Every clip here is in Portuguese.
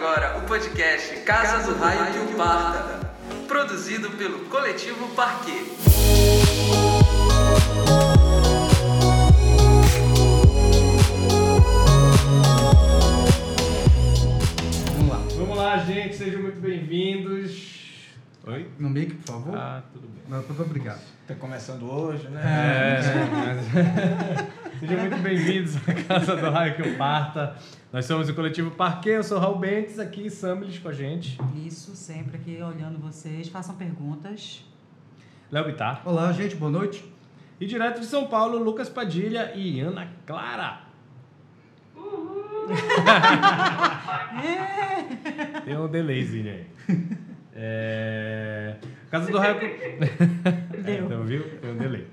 agora o podcast Casa do Raio que o Parta, produzido pelo Coletivo Parquet. Vamos lá. Vamos lá, gente, sejam muito bem-vindos. Oi? No mic, por favor. Ah, tudo bem. Não, muito obrigado. Tá começando hoje, né? É, Sejam muito bem-vindos à Casa do Raio que eu parta. Nós somos o coletivo Parquet, eu sou o Raul Bentes, aqui Sambles com a gente. Isso, sempre aqui olhando vocês. Façam perguntas. Léo Bittar. Olá, gente, boa noite. E direto de São Paulo, Lucas Padilha e Ana Clara. Tem um delayzinho aí. É... Casa do Raio que... É, então, viu? Tem um delay.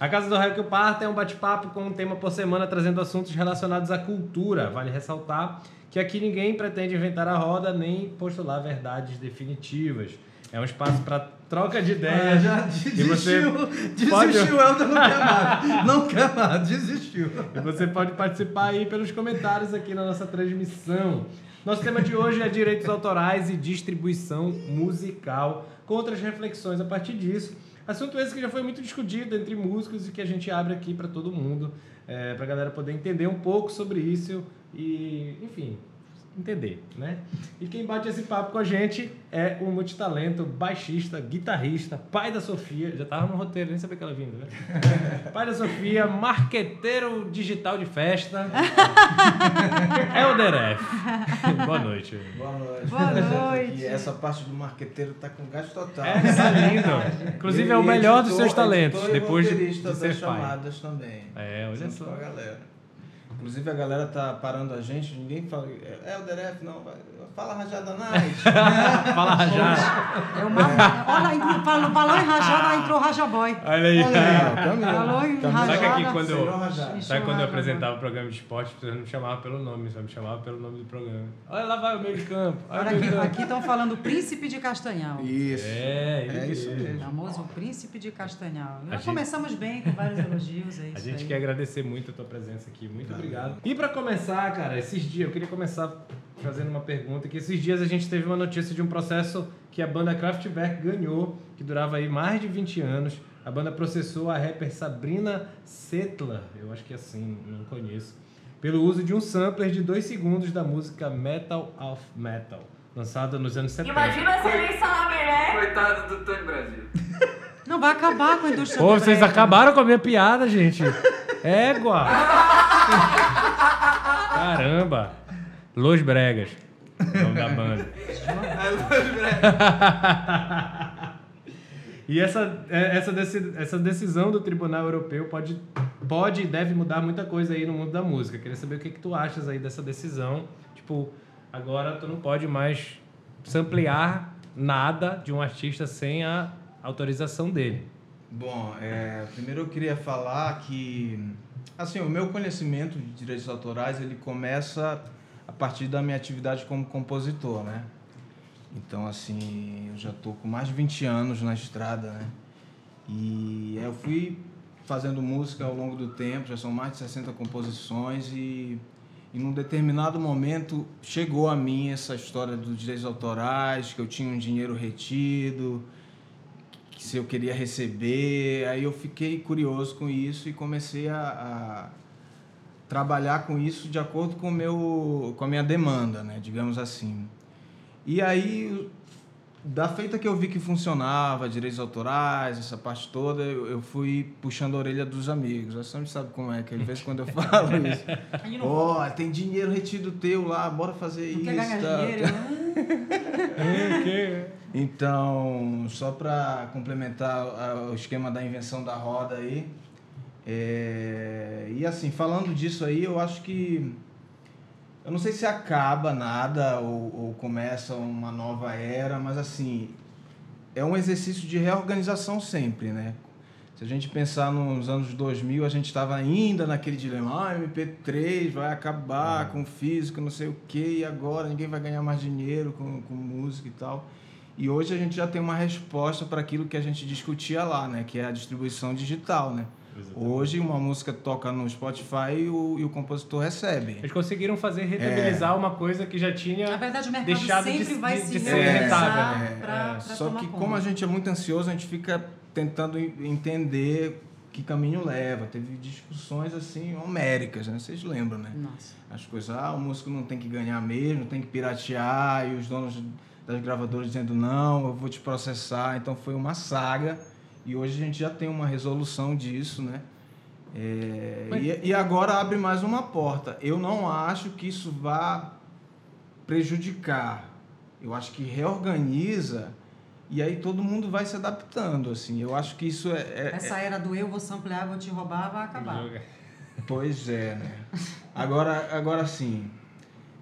A Casa do Raio que eu parto é um bate-papo com um tema por semana trazendo assuntos relacionados à cultura. Vale ressaltar que aqui ninguém pretende inventar a roda nem postular verdades definitivas. É um espaço para troca de ideias. já E você desistiu. pode- Desistiu, Helder não quer mais. Não quer mais, desistiu. E você pode participar aí pelos comentários aqui na nossa transmissão. Nosso tema de hoje é direitos autorais e distribuição musical, com outras reflexões a partir disso. Assunto esse que já foi muito discutido entre músicos e que a gente abre aqui para todo mundo, é, para a galera poder entender um pouco sobre isso e, enfim, entender, né? E quem bate esse papo com a gente é o multitalento, baixista, guitarrista, pai da Sofia, já tava no roteiro, nem sabia que ela vinha, né? pai da Sofia, marqueteiro digital de festa, Elder F. Boa noite. Boa noite. Boa noite. E essa parte do marqueteiro tá com gás total. É, tá lindo. Inclusive é o E melhor dos editor- seus talentos, e depois de, de ser pai. chamadas também. É, olha só. galera. Inclusive a galera tá parando a gente, ninguém fala. É o DRF, não, vai- fala rajada night. Fala já. É uma... Olha, falou, falou em rajada, entrou Raja Boy. Olha aí. Falou em Caminho. Sabe que aqui rajada. quando eu, Rajada. sabe quando eu Rajada. apresentava o programa de esporte, você não me chamava pelo nome, só me chamava pelo nome do programa. Olha lá vai o meio de campo. Olha o de aqui, estão falando Príncipe de Castanhal. Isso. É, ele É isso mesmo. mesmo. Famoso Príncipe de Castanhal. Gente- começamos bem com vários elogios, é isso A gente aí. quer agradecer muito a tua presença aqui. Muito Valeu. obrigado. E pra começar, cara, esses dias, eu queria começar fazendo uma pergunta, que esses dias a gente teve uma notícia de um processo que a banda Kraftwerk ganhou, que durava aí mais de 20 anos. A banda processou a rapper Sabrina Settler, eu acho que é assim, não conheço, pelo uso de um sampler de 2 segundos da música Metal of Metal, lançada nos anos 70. Imagina se eles sabem, né? Coitado do Tony Brasil. Não, vai acabar com a indústria Pô, vocês brega. acabaram com a minha piada, gente. Égua. Caramba. Los Bregas. O Nome da banda. E essa, é, essa, essa decisão do Tribunal Europeu pode, pode e deve mudar muita coisa aí no mundo da música. Queria saber o que, que tu achas aí dessa decisão. Tipo, agora tu não pode mais samplear nada de um artista sem a autorização dele. Bom, é, primeiro eu queria falar que assim, o meu conhecimento de direitos autorais, ele começa a partir da minha atividade como compositor, né? Então, assim, eu já tô com mais de 20 anos na estrada, né? E eu fui fazendo música ao longo do tempo, já são mais de 60 composições e e num determinado momento chegou a mim essa história dos direitos autorais, que eu tinha um dinheiro retido, que se eu queria receber. Aí eu fiquei curioso com isso e comecei a, a trabalhar com isso de acordo com, meu, com a minha demanda, né? digamos assim. E aí, da feita que eu vi que funcionava, direitos autorais, essa parte toda, eu, eu fui puxando a orelha dos amigos. A Sam sabe como é, que de vez em quando eu falo isso. Ó, tem dinheiro retido teu lá, bora fazer não isso. quer ganhar tal. dinheiro, né? Então, só para complementar a- o esquema da invenção da roda aí, é, e assim, falando disso aí, eu acho que. Eu não sei se acaba nada ou, ou começa uma nova era, mas assim, é um exercício de reorganização sempre, né? Se a gente pensar nos anos 2000, a gente estava ainda naquele dilema, ah, MP3 vai acabar com físico, não sei o quê, e agora ninguém vai ganhar mais dinheiro com, com música e tal. E hoje a gente já tem uma resposta para aquilo que a gente discutia lá, né? Que é a distribuição digital, né? Hoje uma música toca no Spotify e o, e o compositor recebe. Eles conseguiram fazer rentabilizar uma coisa que já tinha Na verdade, o mercado deixado sempre de, vai de, se de ser rentável. pra- É. pra Só tomar que conta. como a gente é muito ansioso, a gente fica tentando en- entender que caminho leva. Teve discussões assim homéricas, né? Vocês lembram, né? Nossa. As coisas, ah, o músico não tem que ganhar mesmo, tem que piratear, e os donos das gravadoras dizendo, não, eu vou te processar. Então foi uma saga, e hoje a gente já tem uma resolução disso, né? É, e, e agora abre mais uma porta. Eu não acho que isso vá prejudicar. Eu acho que reorganiza e aí todo mundo vai se adaptando, assim. Eu acho que isso é... é- Essa era do eu vou samplear, vou te roubar, vai acabar. Pois é, né? Agora, agora sim.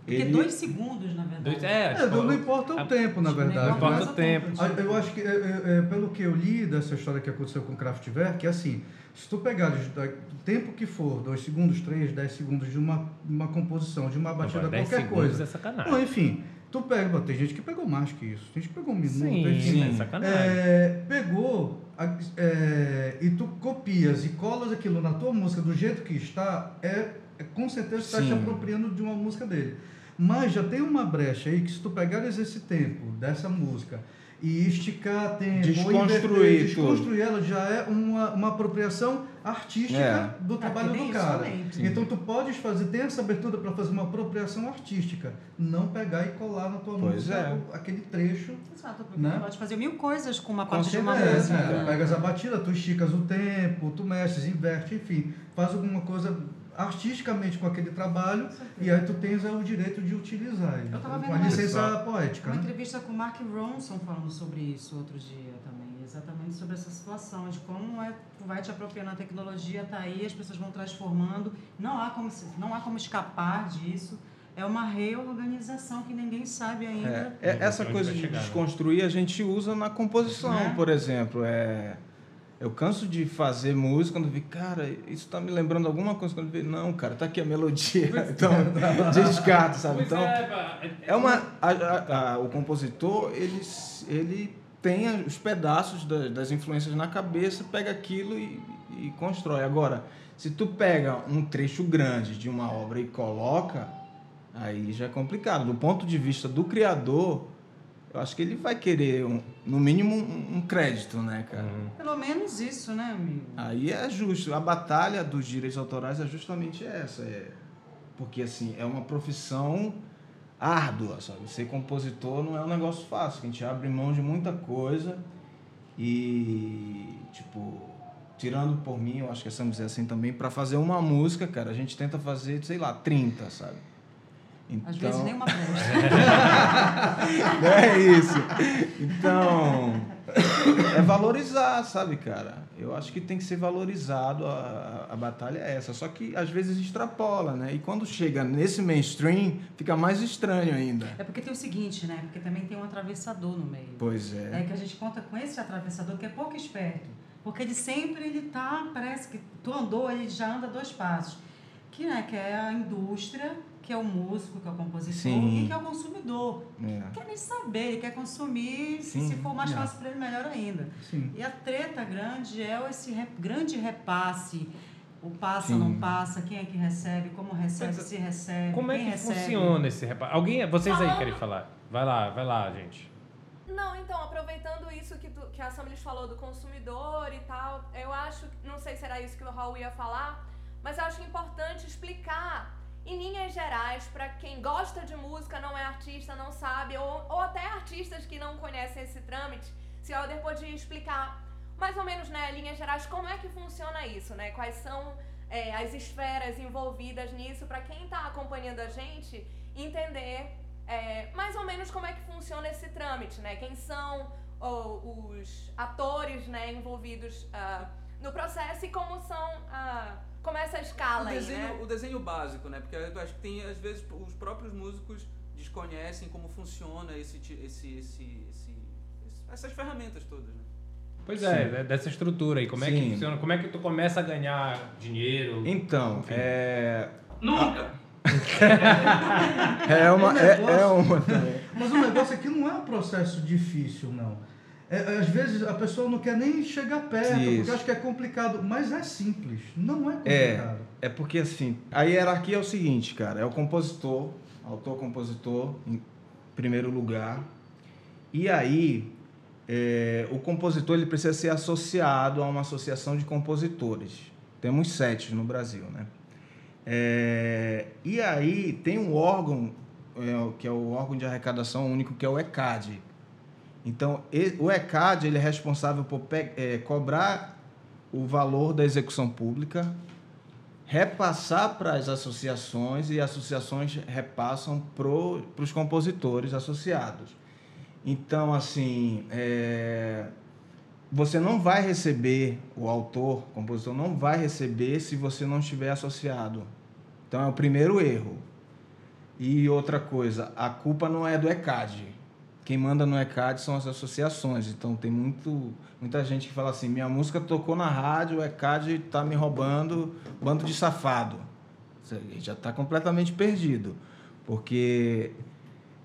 Porque ele- dois segundos, na verdade. Dois- é, É, tipo, não importa o a- tempo, na Tipo, verdade. não importa né? o tempo. Ah, Eu acho que, é, é, é, pelo que eu li dessa história que aconteceu com o Kraftwerk, é assim, se tu pegares da- o tempo que for, 2 segundos, 3, 10 segundos de uma, uma composição, de uma batida, Agora, 10 qualquer segundos coisa. é sacanagem. Não, enfim, tu pega, bom, tem gente que pegou mais que isso, tem gente que pegou um minuto, Sim, enfim. é sacanagem. É, pegou é, e tu copias e colas aquilo na tua música do jeito que está, é, é com certeza está te Sim. apropriando de uma música dele. Mas já tem uma brecha aí que se tu pegares esse tempo dessa música e esticar tempo, Desconstruir inverter, desconstruir ela já é uma, uma apropriação artística É. do trabalho do cara. isso Então tu podes fazer, tem essa abertura para fazer uma apropriação artística, não pegar e colar na tua Pois música é. aquele trecho Exato, porque Né? tu pode fazer mil coisas com uma Com parte de uma música. é, né? pegas a batida, tu esticas o tempo, tu mexes, inverte, enfim, faz alguma coisa artisticamente com aquele trabalho e aí tu tens é, o direito de utilizar ele. Eu tava com vendo a uma- licença poética. Uma Né? entrevista com o Mark Ronson falando sobre isso outro dia também, exatamente sobre essa situação de como é, tu vai te apropriando a tecnologia, tá aí, as pessoas vão transformando, não há como, se- não há como escapar disso. É uma reorganização que ninguém sabe ainda. É, é, essa coisa de chegar, né? desconstruir a gente usa na composição, Né? por exemplo. É, eu canso de fazer música quando vi, cara, isso tá me lembrando alguma coisa. Quando vi, não, cara, tá aqui a melodia. Então, descarta, sabe? Pois Então, é, pá, É uma. a- a- a- o compositor, ele, ele tem os pedaços da- das influências na cabeça, pega aquilo e, e constrói. Agora, se tu pega um trecho grande de uma obra e coloca, aí já é complicado. Do ponto de vista do criador, eu acho que ele vai querer, um- no mínimo, um, um crédito, né, cara? Uhum. Pelo menos isso, né, amigo? Aí é justo. A batalha dos direitos autorais é justamente essa. É, porque, assim, é uma profissão árdua, sabe? Ser compositor não é um negócio fácil. A gente abre mão de muita coisa e, tipo, tirando por mim, eu acho que vamos dizer assim também, para fazer uma música, cara, a gente tenta fazer, sei lá, 30, sabe? Então, Às vezes nem uma presta. é isso. Então, é valorizar, sabe, cara? Eu acho que tem que ser valorizado, a, a batalha é essa. Só que às vezes extrapola, né? E quando chega nesse mainstream, fica mais estranho ainda. É porque tem o seguinte, né? Porque também tem um atravessador no meio. Pois É é. que a gente conta com esse atravessador que é pouco esperto. Porque ele sempre ele tá, parece que tu andou, ele já anda dois passos. Que, né, que é a indústria, que é o músico, que é o compositor Sim. e que é o consumidor. É. Não quer nem saber, ele quer consumir, se, Sim. se for mais É. fácil para ele, melhor ainda. Sim. E a treta grande é esse re- grande repasse. O passa, Sim. não passa, quem é que recebe, como recebe, Pois é. se recebe, Como é que recebe. funciona esse reparo? Alguém, vocês aí querem falar? Vai lá, vai lá, gente. Não, então, aproveitando isso que, tu, que a Samilis falou do consumidor e tal, eu acho, não sei se era isso que o Raul ia falar, mas eu acho importante explicar em linhas gerais para quem gosta de música, não é artista, não sabe, ou, ou até artistas que não conhecem esse trâmite, se o Alder podia explicar mais ou menos, né, linhas gerais, como é que funciona isso, né? Quais são é, as esferas envolvidas nisso, para quem está acompanhando a gente entender é, mais ou menos como é que funciona esse trâmite, né? Quem são ó, os atores né, envolvidos ah, no processo e como são ah, como é essa O escala aí, desenho, né? o desenho básico, né? Porque eu acho que tem, às vezes, os próprios músicos desconhecem como funciona esse, esse, esse, esse- esse- essas ferramentas todas, né? Pois é, dessa estrutura aí, como é que Sim. funciona? Como é que tu começa a ganhar dinheiro? Então, é. Nunca! É uma. É, é negócio- uma também. Mas o negócio aqui não é um processo difícil, não. É, às vezes a pessoa não quer nem chegar perto, Isso. porque acha que é complicado, mas é simples, não é É, complicado. é porque assim, a hierarquia é o seguinte, cara, é o compositor, autor-compositor, em primeiro lugar. E aí, é, o compositor ele precisa ser associado a uma associação de compositores. Temos sete no Brasil, né? É, e aí tem um órgão, é, que é o órgão de arrecadação único, que é o ECAD. Então, o ECAD ele é responsável por é, cobrar o valor da execução pública, repassar para as associações e as associações repassam para os compositores associados. Então, assim, é, você não vai receber, o autor, o compositor, não vai receber se você não estiver associado. Então, é o primeiro erro. E outra coisa, a culpa não é do ECAD. Quem manda no ECAD são as associações. Então, tem muito, muita gente que fala assim: minha música tocou na rádio, o ECAD está me roubando, bando de safado. Já está completamente perdido. Porque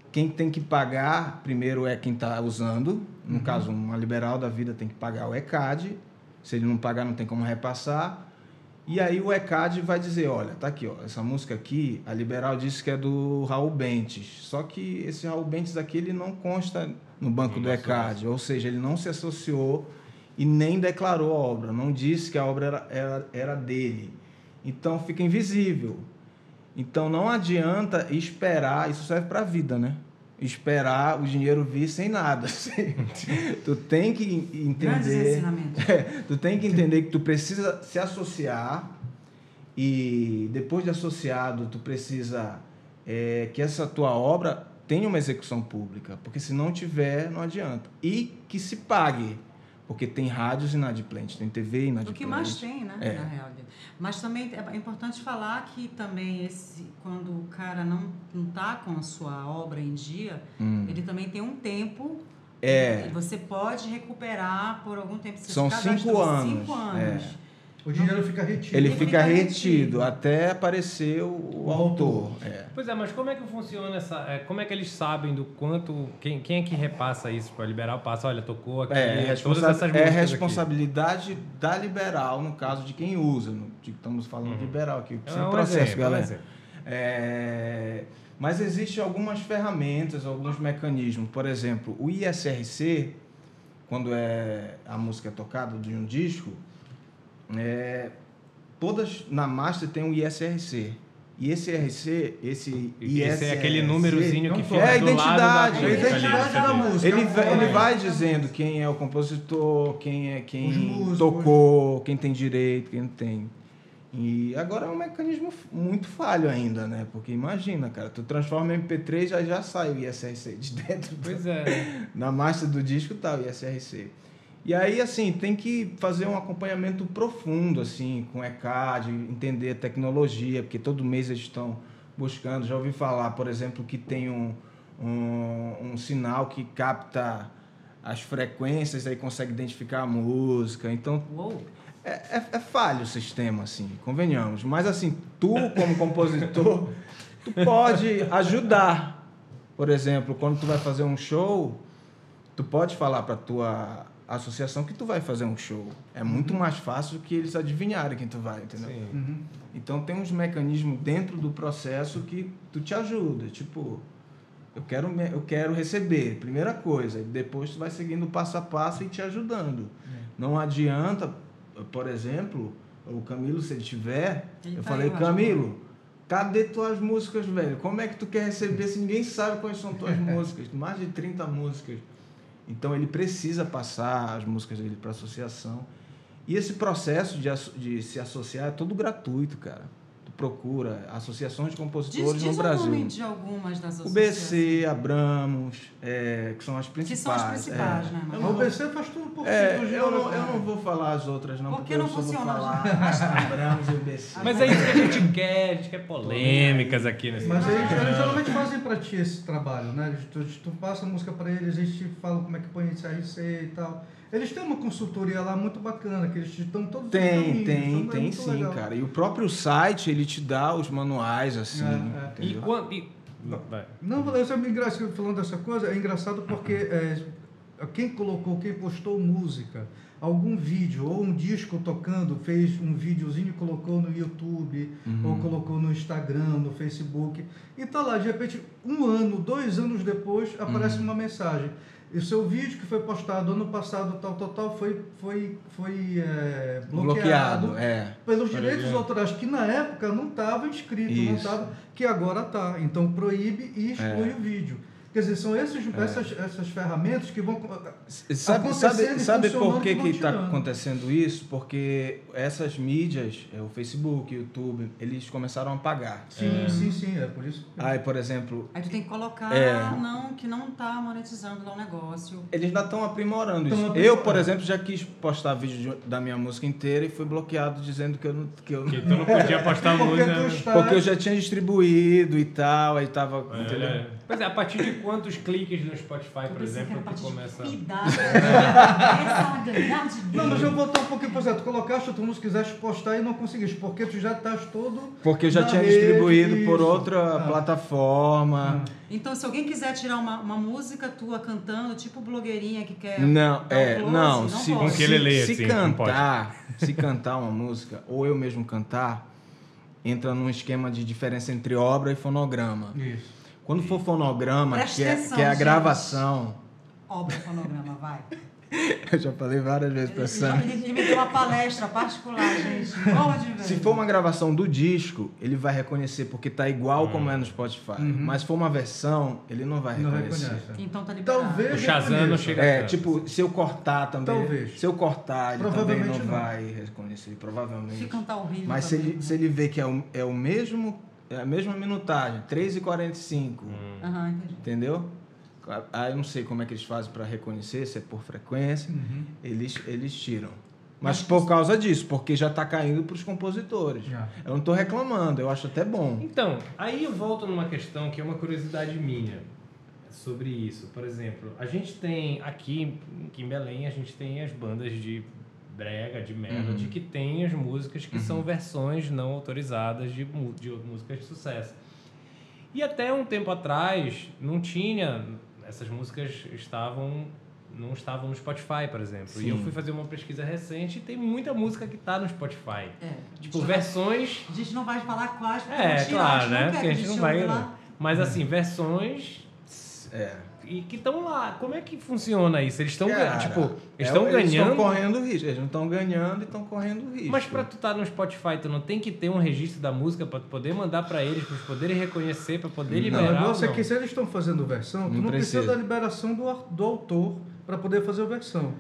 quem tem que pagar primeiro é quem está usando. No caso, uma liberal da vida tem que pagar o ECAD. Se ele não pagar, não tem como repassar. E aí o ECAD vai dizer, olha, tá aqui, ó, essa música aqui, a Liberal disse que é do Raul Bentes. Só que esse Raul Bentes aqui, ele não consta no banco do ECAD, ou seja, ele não se associou e nem declarou a obra, não disse que a obra era, era, era dele. Então fica invisível. Então não adianta esperar, isso serve para a vida, né? Esperar o dinheiro vir sem nada. tu tem que entender. É, tu tem que entender que tu precisa se associar e depois de associado tu precisa é, que essa tua obra tenha uma execução pública, porque se não tiver não adianta e que se pague, porque tem rádios inadimplentes, tem TV O inadimplente. que mais tem, né, É. na real. Mas também é importante falar que também esse, quando o cara não não tá com a sua obra em dia, Hum. ele também tem um tempo. É. Você pode recuperar por algum tempo. Você São cinco anos, Cinco anos. O dinheiro fica retido. Ele Ele fica fica retido retido. até aparecer o, o autor. autor. É. Pois é, mas como é que funciona essa. é, como é que eles sabem do quanto. Quem, quem é que repassa isso para liberal? Passa, olha, tocou aqui. É, todas responsa- essas é músicas aqui. responsabilidade da liberal, no caso de quem usa. No, de- estamos falando de liberal aqui. É Sem um processo, exemplo, é um galera. É, mas existem algumas ferramentas, alguns mecanismos. Por exemplo, o ISRC, quando é a música é tocada de um disco, é, todas na master tem um ISRC. E esse ISRC, esse Esse é aquele ISRC, númerozinho que fica é a do lado da identidade, música É a identidade da música. Ele, é vai- ele vai dizendo quem é o compositor, quem é quem músicos. tocou, quem tem direito, quem não tem. E agora é um mecanismo muito falho ainda, né? Porque imagina, cara, tu transforma em MP3 já já sai o ISRC de dentro. Pois é. Na master do disco tá o ISRC. E aí, assim, tem que fazer um acompanhamento profundo, assim, com ECAD, entender a tecnologia, porque todo mês eles estão buscando. Já ouvi falar, por exemplo, que tem um, um, um sinal que capta as frequências, aí consegue identificar a música. Então, é, é, é falho o sistema, assim, convenhamos. Mas, assim, tu, como compositor, tu pode ajudar. Por exemplo, quando tu vai fazer um show, tu pode falar para tua associação que tu vai fazer um show. É muito mais fácil que eles adivinharem quem tu vai, entendeu? Sim. Uhum. Então tem uns mecanismos dentro do processo que tu te ajuda, tipo, eu quero me- eu quero receber, primeira coisa, e depois tu vai seguindo passo a passo e te ajudando. Não adianta, por exemplo, o Camilo se ele tiver, Ele eu tá falei, aí, Camilo, cadê tuas músicas, velho? Como é que tu quer receber se ninguém sabe quais são tuas músicas? Mais de 30 músicas. Então ele precisa passar as músicas dele para associação. E esse processo de, de se associar é todo gratuito, cara. Procura associações de Diz, compositores diz no o Brasil. nome de algumas das O. BC, Abramos, é, que são as Que principais. são as principais, é. né? Eu Mas O BC faz tudo por é, de eu, não, eu não vou falar as outras, não, Por porque que não eu só vou funciona? falar Abramos e o BC. Mas é isso que a gente quer, a gente quer polêmicas aqui nesse Mas eles, eles geralmente fazem pra ti esse trabalho, né? Tu, tu passa a música pra eles, eles te falam como é que põe esse RC e tal. Eles têm uma consultoria lá muito bacana, que eles te dão todos os Tem, caminhos, tem, então é tem sim, legal. cara. E o próprio site, ele te dá os manuais, assim, É, é. E quando. e- Vai. Não, eu sempre engraçado falando dessa coisa, é engraçado porque é, quem colocou, quem postou música, algum vídeo ou um disco tocando, fez um videozinho e colocou no YouTube, ou colocou no Instagram, no Facebook, e tá lá, de repente, um ano, dois anos depois, aparece uma mensagem. E o seu vídeo que foi postado ano passado, tal, tal, tal, foi, foi, foi é, bloqueado, Bloqueado, é. pelos direitos exemplo. autorais, que na época não estava inscrito, não Isso. estava, que agora está. Então proíbe e exclui É. o vídeo. Quer dizer, são esses, essas, essas ferramentas que vão. Sabe, Acontecendo sabe, e sabe funcionando por que está acontecendo isso? Porque essas mídias, é, o Facebook, o YouTube, eles começaram a pagar. Sim, sim, sim, é por isso. Aí, por exemplo, Aí tu tem que colocar É. não, que não tá monetizando lá o negócio. eles ainda estão aprimorando Tão isso. aprimorando. Eu, por exemplo, já quis postar vídeo de- da minha música inteira e fui bloqueado dizendo que eu não. Que eu, Que tu não podia postar Porque música. tu está. porque eu já tinha distribuído e tal, aí tava. entendeu? É, Pois é, a partir de quantos cliques no Spotify, por que exemplo, tu começa. a ganhar de Não, mas eu vou um pouquinho, por exemplo, tu colocaste a tua música, quiseste postar e não conseguiste, porque tu já estás todo. Porque eu já na tinha rede, distribuído por outra Ah. plataforma. Então, se alguém quiser tirar uma, uma música tua cantando, tipo blogueirinha que quer. Não, dar um é, close, não, não se, pode. Com que ele lê, se assim, não cantar, se cantar uma música, ou eu mesmo cantar, entra num esquema de diferença entre obra e fonograma. Isso. Quando for fonograma, que é, atenção, que é a gente. gravação, Obra fonograma, vai. eu já falei várias vezes pra Sam. ele- ele me deu uma palestra particular, gente. Bola de Se for uma gravação do disco, ele vai reconhecer porque tá igual como é no Spotify. Mas se for uma versão, ele não vai Não reconhecer. reconhece. Então tá liberado. Talvez. O Shazam não chega É, tipo, se eu cortar também. Talvez. Se eu cortar, ele também não, Provavelmente não. vai reconhecer, provavelmente. Se cantar horrível. Mas se também, ele, né? se ele vê que é o, é o mesmo, é a mesma minutagem, 3h45, Aham, entendi. entendeu? Aí eu não sei como é que eles fazem para reconhecer, se é por frequência, Uhum. eles, eles tiram. Mas por causa disso, porque já está caindo para os compositores. Já. Eu não estou reclamando, eu acho até bom. Então, aí eu volto numa questão que é uma curiosidade minha sobre isso. Por exemplo, a gente tem aqui, aqui em Belém, a gente tem as bandas de brega, de melody, Uhum. que tem as músicas que são versões não autorizadas de, de músicas de sucesso. E até um tempo atrás não tinha, essas músicas estavam não estavam no Spotify, por exemplo. E eu Sim. fui fazer uma pesquisa recente e tem muita música que está no Spotify. É. Tipo, versões A gente não vai falar quais, porque é, claro, a gente né? Porque que a gente não vai. lá. Mas assim, versões É. e que estão lá. Como é que funciona isso? Eles estão tipo, é, eles estão Eles ganhando. estão correndo risco. Eles não estão ganhando e estão correndo risco. Mas pra tu estar no Spotify, tu não tem que ter um registro da música pra tu poder mandar pra eles, pra eles poderem reconhecer, pra poder Não, Não, liberar. o negócio é não? que se eles estão fazendo versão, tu Não não precisa precisa. da liberação do, do autor para poder fazer a versão.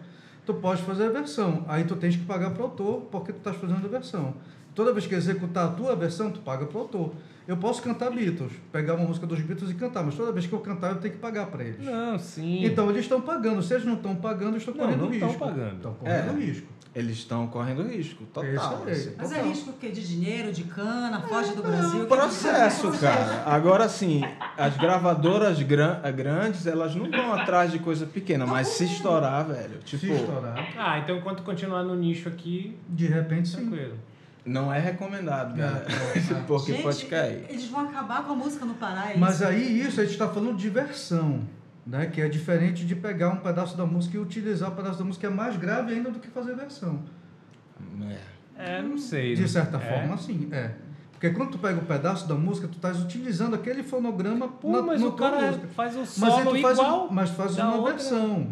Tu pode fazer a versão, aí tu tens que pagar para o autor porque tu estás fazendo a versão. Toda vez que executar a tua versão, tu paga para o autor. Eu posso cantar Beatles, pegar uma música dos Beatles e cantar, mas toda vez que eu cantar, eu tenho que pagar para eles. Não, sim. Então eles estão pagando. Se eles não estão pagando, eles estão Não, correndo não risco. estão pagando. Estão correndo É. risco. Eles estão correndo risco, total. Isso aí. assim. Mas é Total. risco o quê? De dinheiro, de cana, foge do É Brasil? um processo, cara. Agora sim, as gravadoras gran- grandes, elas não vão atrás de coisa pequena, mas se estourar, velho, tipo, Se estourar, Ah, então enquanto continuar no nicho aqui, de repente sim. tranquilo. Não é recomendado, galera. Porque Gente, pode cair. Eles vão acabar com a música no Pará. é Mas isso? aí isso a gente está falando de versão, né? Que é diferente de pegar um pedaço da música e utilizar o pedaço da música, que é mais grave ainda do que fazer versão. É. É, não sei. De certa É. forma, sim, é. Porque quando tu pega o pedaço da música, tu estás utilizando aquele fonograma Pô, na, mas o cara música. faz o Mas solo tu faz, um- igual. mas faz da uma outra. versão.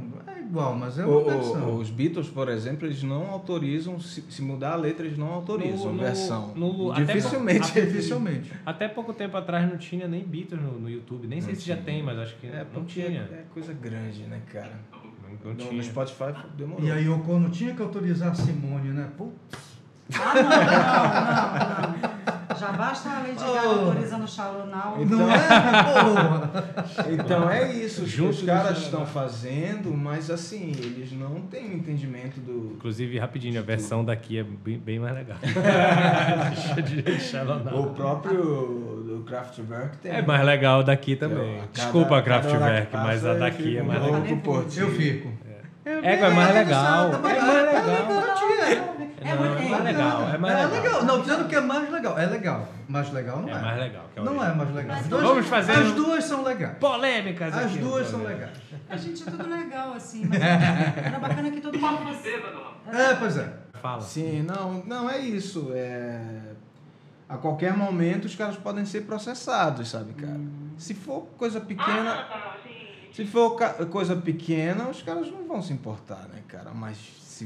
É igual, mas é uma o- versão. os Beatles, por exemplo, eles não autorizam, se, se mudar a letra, eles não autorizam No- versão. no- até Dificilmente. por- Dificilmente. Até pouco tempo atrás não tinha nem Beatles no, no YouTube. Nem sei Não se já tinha. tem, mas acho que É, não porque tinha. é coisa grande, né, cara? Não, não No, tinha. no Spotify demorou. E aí o Kono tinha que autorizar a Simone, né? Pô, Ah, não, não, não. Já basta a Lady Gaga Oh. autorizando o Shalonau. Então- não é? Porra! Então é isso, os- caras estão fazendo, mas assim, eles não têm entendimento do. Inclusive, rapidinho, a versão daqui é bem, bem mais legal. O próprio do Kraftwerk tem. É mais legal daqui também. Cada- Desculpa, cada hora Kraftwerk, mas a eu daqui fico é mais legal. Eu fico. É, é mais legal. É mais legal. É não, muito- é mais legal. É mais é legal. legal. Não, dizendo que é mais legal. É legal. Mais legal não é. É mais legal. Que a Não é mais legal. As duas- Vamos fazer As duas são legais. Polêmicas As duas são legais. A gente é tudo legal, assim, mas era bacana que todo mundo fosse. É, pois é. Fala. Sim, não, não é isso. É... A qualquer momento os caras podem ser processados, sabe, cara? Se for coisa pequena. Se for coisa pequena, os caras não vão se importar, né, cara? Mas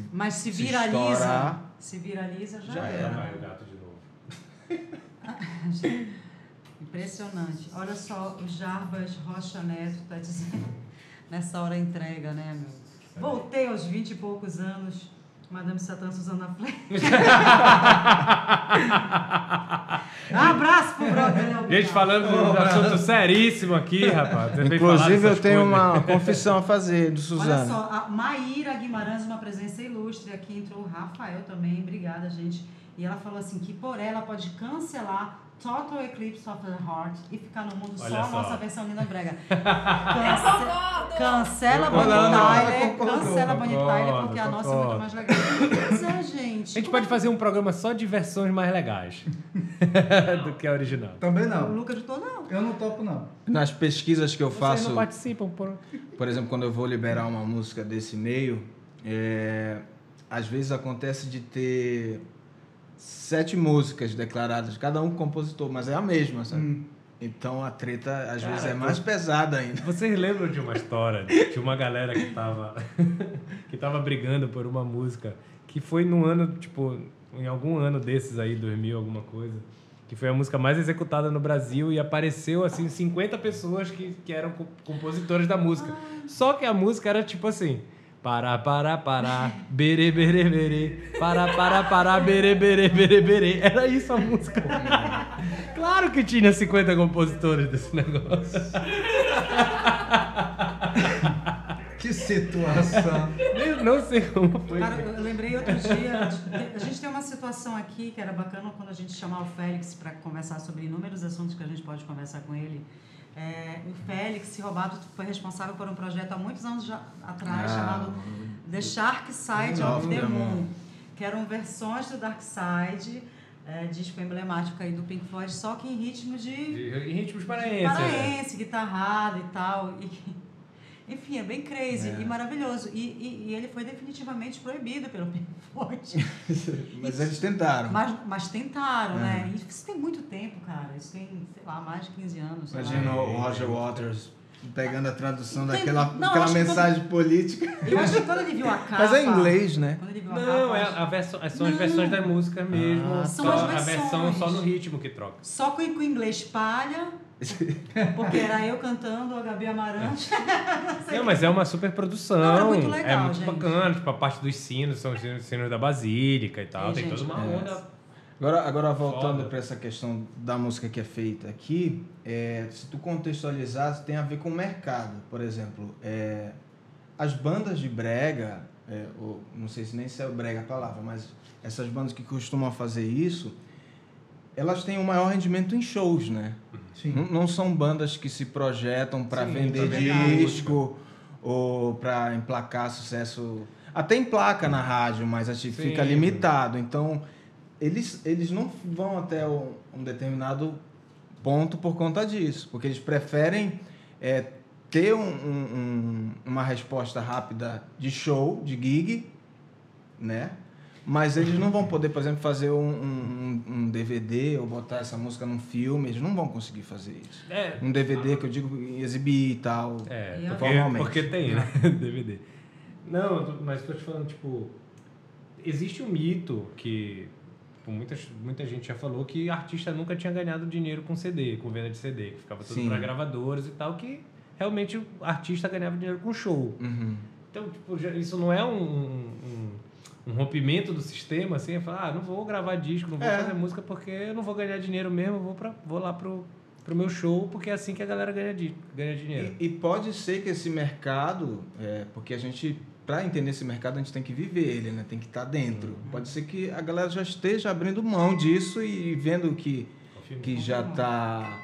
se. Mas se Se viraliza. estourar, se viraliza, já, já era. era. Vai o gato de novo. Impressionante. Olha só, o Jarbas Rocha Neto tá dizendo. Nessa hora entrega, né, meu? Voltei aos 20 e poucos anos. Madame Satã Suzana Fleck. Abraço pro brother Léo Gente, falando de um assunto seríssimo aqui, rapaz. Inclusive, eu tenho coisas. uma confissão a fazer do Olha Suzana. só, a Maíra Guimarães, uma presença ilustre. Aqui entrou o Rafael também. Obrigada, gente. E ela falou assim que por ela pode cancelar Total Eclipse of the Heart e ficar no mundo Olha só a só. nossa versão Linda Brega. Cance... Cancela Bonnie Tyler, cancela Bonnie Tyler porque a nossa é muito mais legal. Pois é, gente. A gente pode fazer um programa só de versões mais legais do que a original. Também O não. Lucas não, não. Eu não topo, não. Nas pesquisas que eu Vocês faço, não participam, por... por exemplo, quando eu vou liberar uma música desse meio, é, às vezes acontece de ter sete músicas declaradas, cada um compositor, mas é a mesma, sabe? Hum. Então a treta às Cara, vezes é tu- mais pesada ainda. Vocês lembram de uma história de uma galera que tava que tava brigando por uma música que foi num ano, tipo, em algum ano desses aí, 2000 alguma coisa, que foi a música mais executada no Brasil e apareceu assim 50 pessoas que, que eram co- compositores da música. Só que a música era tipo assim, Pará, pará, pará, bere, bere, bere. Pará, pará, pará, bere, bere, bere, bere. Era isso a música. Claro que tinha 50 compositores desse negócio. Situação. Eu não sei como foi. Cara, eu lembrei outro dia, de- a gente tem uma situação aqui que era bacana quando a gente chamar o Félix para conversar sobre inúmeros assuntos que a gente pode conversar com ele. É, o Félix Robato foi responsável por um projeto há muitos anos já atrás Ah, chamado The Shark Side Of of the Moon, que eram versões do Dark Side, é, disco emblemático aí do Pink Floyd, só que em ritmo de Em ritmos paraenses. né? paraense, guitarrada e tal. E, enfim, é bem crazy É. e maravilhoso. E, e, e ele foi definitivamente proibido pelo Pink. Mas eles tentaram. mas, mas tentaram, É. né? Isso tem muito tempo, cara. Isso tem, sei lá, mais de 15 anos. Imagina o Roger Waters pegando a tradução Tem- daquela não, aquela mensagem política. Eu acho que quando ele viu a capa. Mas é em inglês, né? Quando ele viu a Não, capa. é a verso, são as Não. versões da música mesmo. Ah, São só, as a versão versões. só no ritmo que troca. Só com o inglês palha, porque era eu cantando, a Gabi Amarante. Não, mas é uma super produção. Não, é muito legal, É muito gente. bacana. Tipo, a parte dos sinos, são os sinos, da Basílica e tal. É, tem gente, toda uma é. onda. Agora, agora voltando para essa questão da música que é feita aqui, é, se tu contextualizar, tem a ver com o mercado. Por exemplo, é, as bandas de brega, é, ou, não sei se nem se é brega a palavra, mas essas bandas que costumam fazer isso, elas têm o maior rendimento em shows, né? Sim. Não, não são bandas que se projetam para vender disco ou para emplacar sucesso. Até emplaca na rádio, mas acho que Sim. fica limitado. Então, eles, eles não vão até um, um determinado ponto por conta disso, porque eles preferem é, ter um- um- um- uma resposta rápida de show, de gig, né? Mas eles não vão poder, por exemplo, fazer um, um- um DVD ou botar essa música num filme, eles não vão conseguir fazer isso. É, Um DVD que eu digo exibir e tal. É, a- porque, Formalmente. porque tem, né? DVD. Não, mas tô te falando, tipo, existe um mito que tipo, muita, muita gente já falou que artista nunca tinha ganhado dinheiro com CD, com venda de CD, que ficava tudo para gravadores e tal, que realmente o artista ganhava dinheiro com show. Uhum. Então, tipo, já- isso não é um, um, um- um rompimento do sistema, assim, é falar, ah, não vou gravar disco, não vou É. fazer música porque eu não vou ganhar dinheiro mesmo, eu vou, pra, vou lá pro, pro meu show, porque é assim que a galera ganha, di, ganha dinheiro. E, e pode ser que esse mercado, é, porque a gente, para entender esse mercado, a gente tem que viver ele, né? Tem que estar dentro. Pode ser que a galera já esteja abrindo mão disso e vendo que, Confirma. que já tá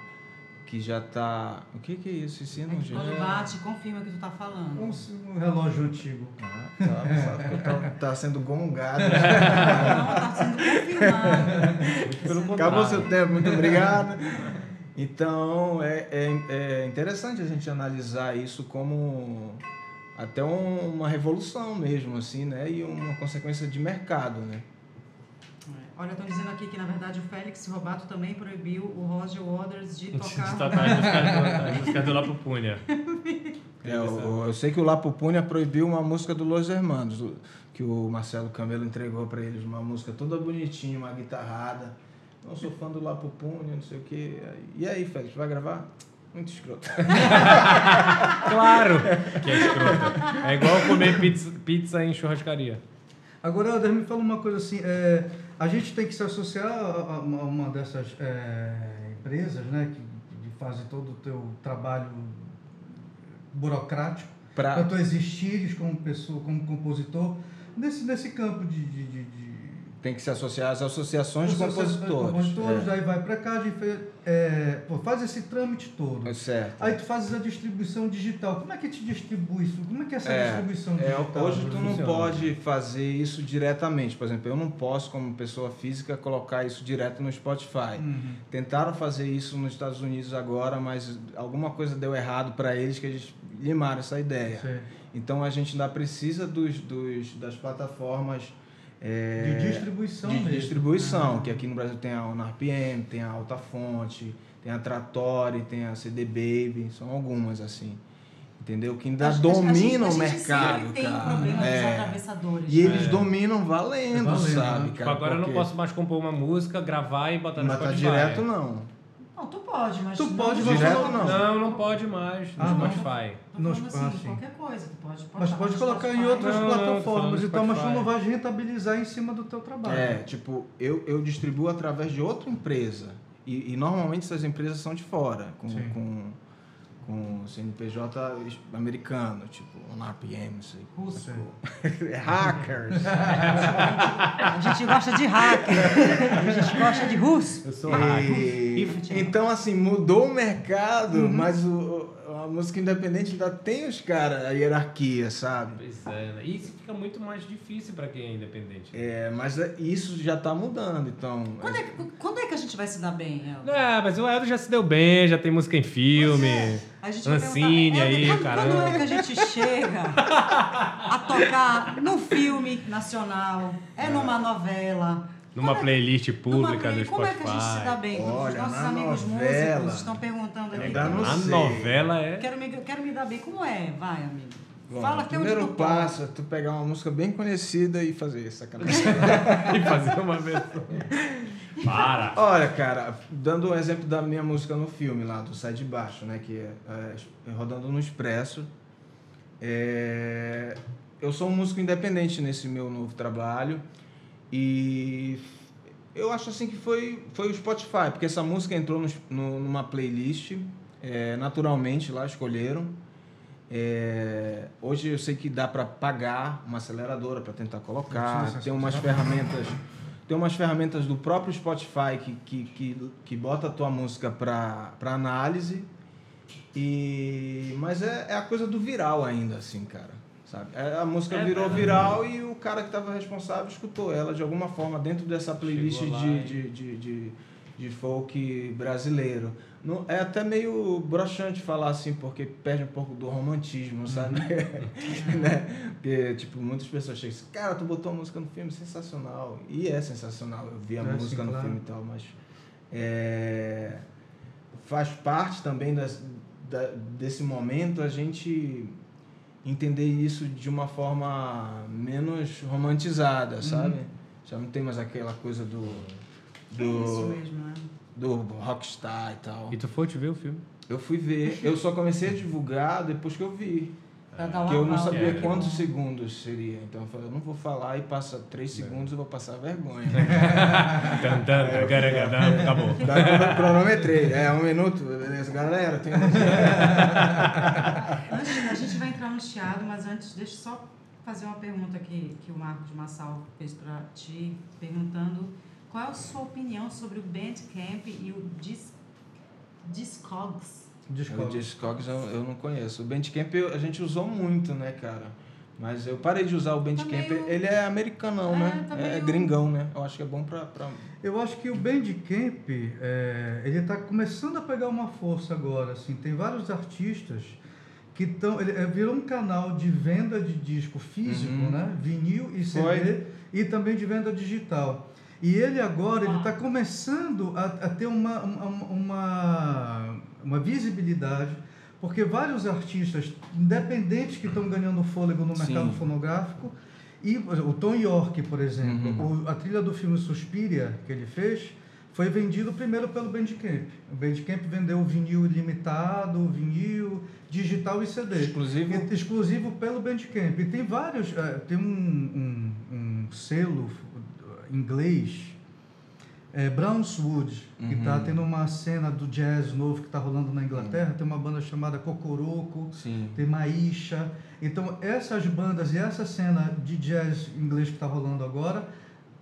que já tá. O que, que é isso? Ensina, É quando bate, confirma o que tu tá falando. Um, um relógio antigo. Ah, tá, tá, tá sendo gongado. Não, tá sendo confirmado. Acabou seu tempo, muito obrigado. Então é, é, é interessante a gente analisar isso como até um- uma revolução mesmo, assim, né? E uma consequência de mercado, né? Olha, estão dizendo aqui que, na verdade, o Félix Robato também proibiu o Roger Waters de tocar... Tá, as músicas do- Lapo Punha. É, eu, eu sei que o Lapo Punha proibiu uma música do Los Hermanos, que o Marcelo Camelo entregou pra eles, uma música toda bonitinha, uma guitarrada. Não sou fã do Lapo Punha, não sei o quê. E aí, Félix, vai gravar? Muito escroto. Claro que é escrota. É igual comer pizza, pizza em churrascaria. Agora, Helder, me fala uma coisa assim, é, a gente tem que se associar a, a uma uma dessas é, empresas, né, que, que fazem todo o teu trabalho burocrático, para Pra, tu existires como pessoa, como compositor, nesse, nesse campo de... de, de, de tem que se associar às associações de compositores. compositores, É. aí vai para cá, é, pô, faz esse trâmite todo. É certo. Aí tu fazes a distribuição digital. Como é que te distribui isso? Como é que é essa É, distribuição É, digital? hoje tu não pode fazer isso diretamente. Por exemplo, eu não posso, como pessoa física, colocar isso direto no Spotify. Uhum. Tentaram fazer isso nos Estados Unidos agora, mas alguma coisa deu errado para eles que eles limaram essa ideia. Sei. Então a gente ainda precisa dos, dos, das plataformas é, De distribuição de mesmo. distribuição, Ah. que aqui no Brasil tem a ONRPM, tem a Alta Fonte, tem a Trattori, tem a CD Baby, são algumas assim. Entendeu? Que ainda A gente- a gente- dominam a o gente mercado, tem cara. problema dos É. atravessadores. E eles É. dominam valendo, Valendo, sabe, né? Tipo, cara? agora eu não Porque posso mais compor uma música, gravar e botar no tá Spotify. direto não. Não, tu pode, mas... Tu não- pode, mas Direto não- não. Não, não pode mais no Ah, não. Spotify. Nos- falando assim, ah, sim. qualquer coisa, tu pode. Mas pode colocar em Spotify. outras Não, não, plataformas, então, mas tu não vai rentabilizar em cima do teu trabalho. É, tipo, eu, eu distribuo através de outra empresa. E, e normalmente essas empresas são de fora, com, Sim. Com, com CNPJ americano, tipo, um RPM, não sei. Russo. É hackers. A gente gosta de hacker. A gente gosta de russo. Eu sou hacker. E- então, assim, mudou o mercado, mas o, a música independente ainda tem os caras, a hierarquia, sabe? Pois é, né? E isso fica muito mais difícil pra quem é independente. É, mas é- isso já tá mudando, então. Quando é, que, quando é que a gente vai se dar bem, Elton? É, mas o Eldo já se deu bem, já tem música em filme. É. A gente vai Ancine aí, "Elton, quando, caramba." quando é que a gente chega a tocar num filme nacional? É numa novela? Numa é- playlist numa pública play- do Como é que a gente se dá Spotify. bem? Quando Olha, os nossos amigos novela, músicos estão perguntando aqui. ainda não como- A sei. novela é. Quero me, quero me dar bem. Como é? Vai, amigo. Bom, Fala o até onde primeiro tu pode. passo é tu pegar uma música bem conhecida e fazer essa e fazer uma versão. Para! Olha, cara, dando um exemplo da minha música no filme lá, do Sai de Baixo, né? Que é, é rodando no Expresso. É, eu sou um músico independente nesse meu novo trabalho e eu acho assim que foi, foi o Spotify, porque essa música entrou no- no- numa playlist, é, naturalmente lá escolheram. É, hoje eu sei que dá para pagar uma aceleradora para tentar colocar, tem umas ferramentas tem umas ferramentas do próprio Spotify que, que, que, que bota a tua música para análise. E mas é, é a coisa do viral ainda assim cara sabe a música É, virou é. viral e o cara que estava responsável escutou ela de alguma forma dentro dessa playlist de, de, de, de, de folk brasileiro não, é até meio broxante falar assim, porque perde um pouco do romantismo, sabe? né? Porque, tipo, muitas pessoas chegam assim, cara, tu botou a música no filme, sensacional. E é sensacional, eu vi a É, sim, música no claro. filme e tal, mas é, faz parte também das, da- desse momento a gente entender isso de uma forma menos romantizada, sabe? Já não tem mais aquela coisa do... É isso do mesmo, né? do rockstar e tal. E tu foi te ver o filme? Eu fui ver, eu só comecei a divulgar depois que eu vi. Dar um Que eu não sabia né? quantos segundos seria. Então eu falei, eu não vou falar e passa três segundos eu vou passar vergonha. Tagaragadam, acabou. Daí cronometrei, é um minuto, beleza, galera, tem Antes, a gente vai entrar no chiado, mas antes, deixa eu só fazer uma pergunta aqui que o Marcos Massal fez para ti, perguntando qual é a sua opinião sobre o Bandcamp e o Dis, Discogs. O Discogs. Eu, eu não conheço. O Bandcamp eu- a gente usou muito, né, cara? Mas eu parei de usar o Bandcamp. meio- Ele é americanão, É, né? tá É meio- gringão, né? Eu acho que é bom pra... pra... Eu acho que o Bandcamp, é, ele está começando a pegar uma força agora, assim, tem vários artistas que estão, ele é, virou um canal de venda de disco físico, Uhum. né, vinil e CD, Foi. e também de venda digital. E ele agora, ele está começando a, a ter uma, uma, uma, uma visibilidade, porque vários artistas independentes que estão ganhando fôlego no mercado Sim. fonográfico, e o Tom York, por exemplo, Uhum. o- a trilha do filme Suspiria, que ele fez, foi vendido primeiro pelo Bandcamp. O Bandcamp vendeu o vinil ilimitado, o vinil digital e CD. Exclusivo? E- exclusivo pelo Bandcamp. E tem vários, eh, tem um, um, um selo eh, inglês, é, Brownswood, que está Uhum. tendo uma cena do jazz novo que está rolando na Inglaterra. Tem uma banda chamada Cocoroco, Sim. tem Maisha. Então, essas bandas e essa cena de jazz inglês que está rolando agora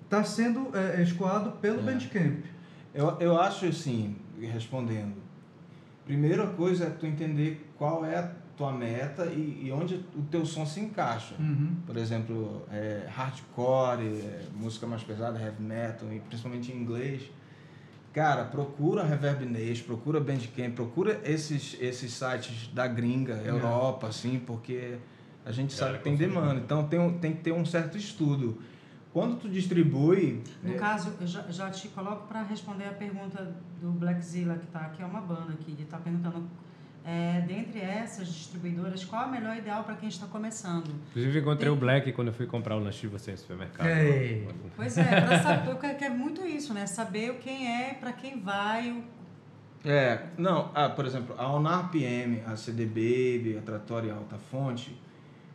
está sendo é, escoado pelo É. Bandcamp. Eu, eu acho assim, respondendo. Primeira coisa é tu entender qual é tua meta e, e onde o teu som se encaixa. Uhum. Por exemplo, é, hardcore, é, música mais pesada, heavy metal, e principalmente em inglês. Cara, procura Reverb Nation, procura Bandcamp, procura esses, esses sites da gringa, Europa, assim, porque a gente sabe que tem demanda. Então tem, um- tem que ter um certo estudo. Quando tu distribui... No é, caso, eu já, já te coloco para responder a pergunta do Blackzilla, que tá aqui, é uma banda aqui, ele está perguntando, é, dentre essas distribuidoras, qual a melhor ideal para quem está começando? Inclusive, encontrei o Black quando eu fui comprar o lanche de vocês no supermercado. Ei. Pois é, saber, eu quero, quero muito isso, né? Saber quem é, para quem vai, o- É, não, ah, por exemplo, a Onar PM, a CD Baby, a Tratória Alta Fonte,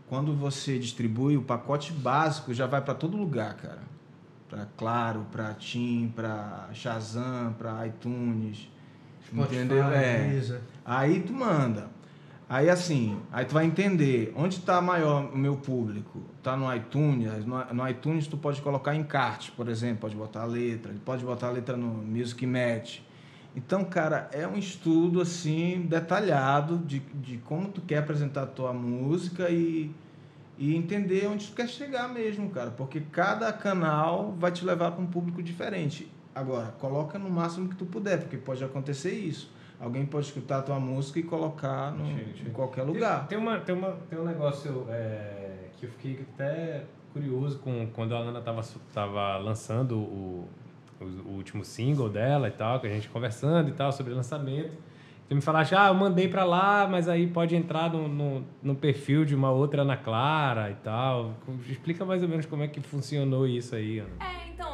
quando você distribui, o pacote básico já vai para todo lugar, cara. Para Claro, para Tim, para Shazam, para iTunes. Spotify, entendeu? É. Deezer. Aí tu manda. Aí assim, aí tu vai entender onde está maior o meu público. Tá no iTunes, no, no iTunes tu pode colocar encarte, por exemplo, pode botar a letra, pode botar a letra no Music Match. Então, cara, é um estudo assim detalhado de, de como tu quer apresentar a tua música e, e entender onde tu quer chegar mesmo, cara, porque cada canal vai te levar para um público diferente. Agora, coloca no máximo que tu puder, porque pode acontecer isso. Alguém pode escutar a tua música e colocar no, em qualquer lugar. Tem, uma, tem, uma, tem um negócio é, que eu fiquei até curioso com quando a Ana tava, tava lançando o, o, o último single dela e tal, que a gente conversando e tal sobre lançamento. Você me falaste, ah, eu mandei pra lá, mas aí pode entrar no, no, no perfil de uma outra Ana Clara e tal. Explica mais ou menos como é que funcionou isso aí, Ana. É, então, com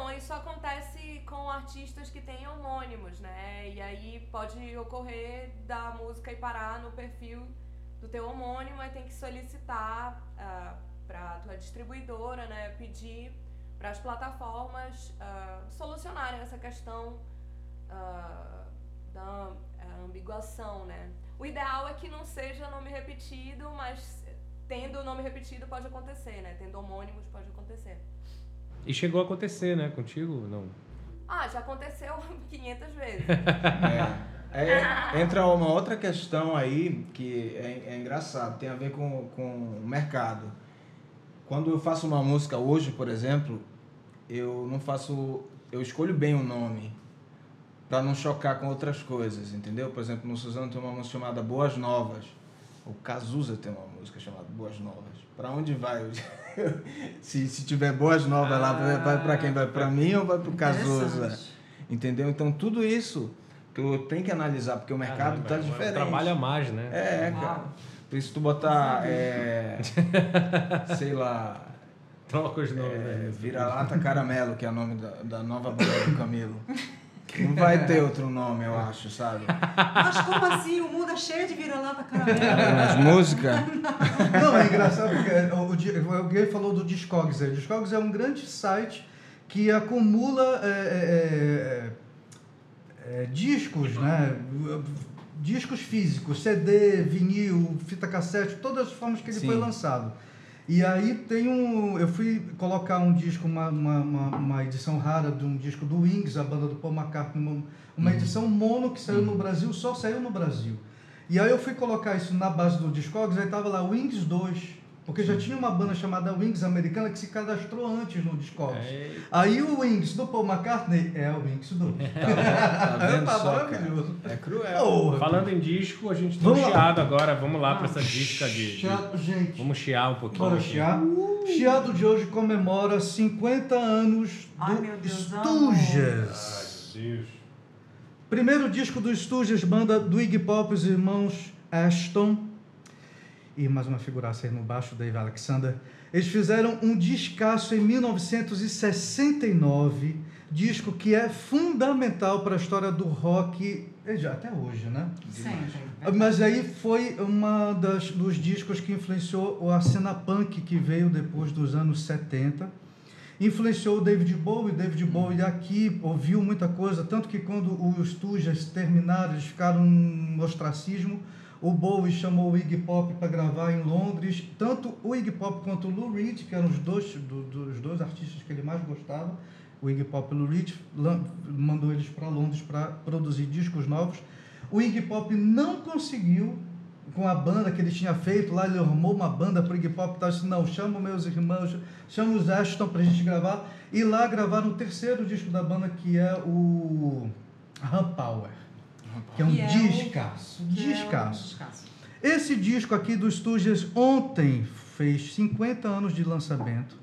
artistas que têm homônimos, né? E aí pode ocorrer da música e parar no perfil do teu homônimo, aí tem que solicitar ah, pra tua distribuidora, né? Pedir para as plataformas ah, solucionarem essa questão ah, da ah, ambiguação, né? O ideal é que não seja nome repetido, mas tendo nome repetido pode acontecer, né? Tendo homônimos pode acontecer. E chegou a acontecer, né, contigo? Não. Ah, já aconteceu 500 vezes. É, é, entra uma outra questão aí que é, é engraçado, tem a ver com, com o mercado. Quando eu faço uma música hoje, por exemplo, eu não faço. Eu escolho bem o nome para não chocar com outras coisas, entendeu? Por exemplo, no Suzano tem uma música chamada Boas Novas. O Cazuza tem uma música chamada Boas Novas. Para onde vai? se, se tiver Boas Novas lá, vai, vai para quem? Vai para mim ou vai para o Cazuza? Entendeu? Então tudo isso tu tem que analisar, porque o mercado tá é um diferente. Trabalho a mais, né? É, cara. Por isso tu botar, é, sei lá, Troca os nomes, é, né? Vira-Lata Caramelo, que é o nome da, da nova banda do Camilo. Não vai ter outro nome, eu acho, sabe? Mas como assim? O mundo é cheio de vira-lata caramelo. Mas música, Não, é engraçado porque o, o, Di- alguém falou do Discogs. O Discogs é um grande site que acumula é, é, é, é, discos, né? Discos físicos, CD, vinil, fita cassete, todas as formas que ele Sim. foi lançado. E aí tem um. Eu fui colocar um disco, uma, uma, uma, uma edição rara de um disco do Wings, a banda do Paul McCartney, uma, uma edição mono que saiu no Brasil, só saiu no Brasil. E aí eu fui colocar isso na base do Discogs, aí tava lá Wings 2. Porque já tinha uma banda chamada Wings americana que se cadastrou antes no Discogs. É, Aí o Wings do Paul McCartney é o Wings 2. Tá vendo Tá só, cara? maravilhoso. É cruel. Porra. Falando em disco, a gente tem Vamos um lá. chiado agora. Vamos lá pra essa disca de. Chiado, gente. Vamos chiar um pouquinho. Bora chiar. Chiado de hoje comemora 50 anos Ai, do Deus, Stooges. Ai, Deus. Primeiro disco do Stooges, banda do Iggy Pop, os irmãos Ashton. E mais uma figuraça aí no baixo, Dave Alexander. Eles fizeram um descasso em 1969, disco que é fundamental para a história do rock, já até hoje, né? Sempre. Mas aí foi uma das dos discos que influenciou a cena punk que veio depois dos anos 70. Influenciou o David Bowie, David Bowie aqui ouviu muita coisa, tanto que quando os Stooges terminaram, eles ficaram no ostracismo. O Bowie chamou o Iggy Pop para gravar em Londres. Tanto o Iggy Pop quanto o Lou Reed, que eram os dois, do- dos dois artistas que ele mais gostava, o Iggy Pop e o Lou Reed, mandou eles para Londres para produzir discos novos. O Iggy Pop não conseguiu, com a banda que ele tinha feito lá, ele arrumou uma banda para o Iggy Pop e tal, disse, não, chama meus irmãos, chama os Ashton para a gente gravar. E lá gravaram o terceiro disco da banda, que é o Ram Power, que é um é Que é um descasso. descasso. Esse disco aqui do Stooges ontem fez 50 anos de lançamento.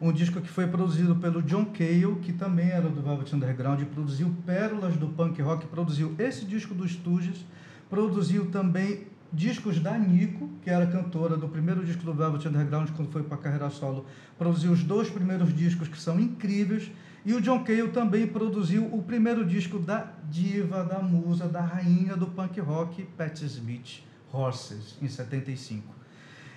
Um disco que foi produzido pelo John Cale, que também era do Velvet Underground, e produziu pérolas do punk rock, produziu esse disco do Stooges, produziu também discos da Nico, que era cantora do primeiro disco do Velvet Underground quando foi para a carreira solo, produziu os dois primeiros discos que são incríveis, e o John Cale também produziu o primeiro disco da diva, da musa, da rainha do punk rock, Patti Smith, Horses, em 75.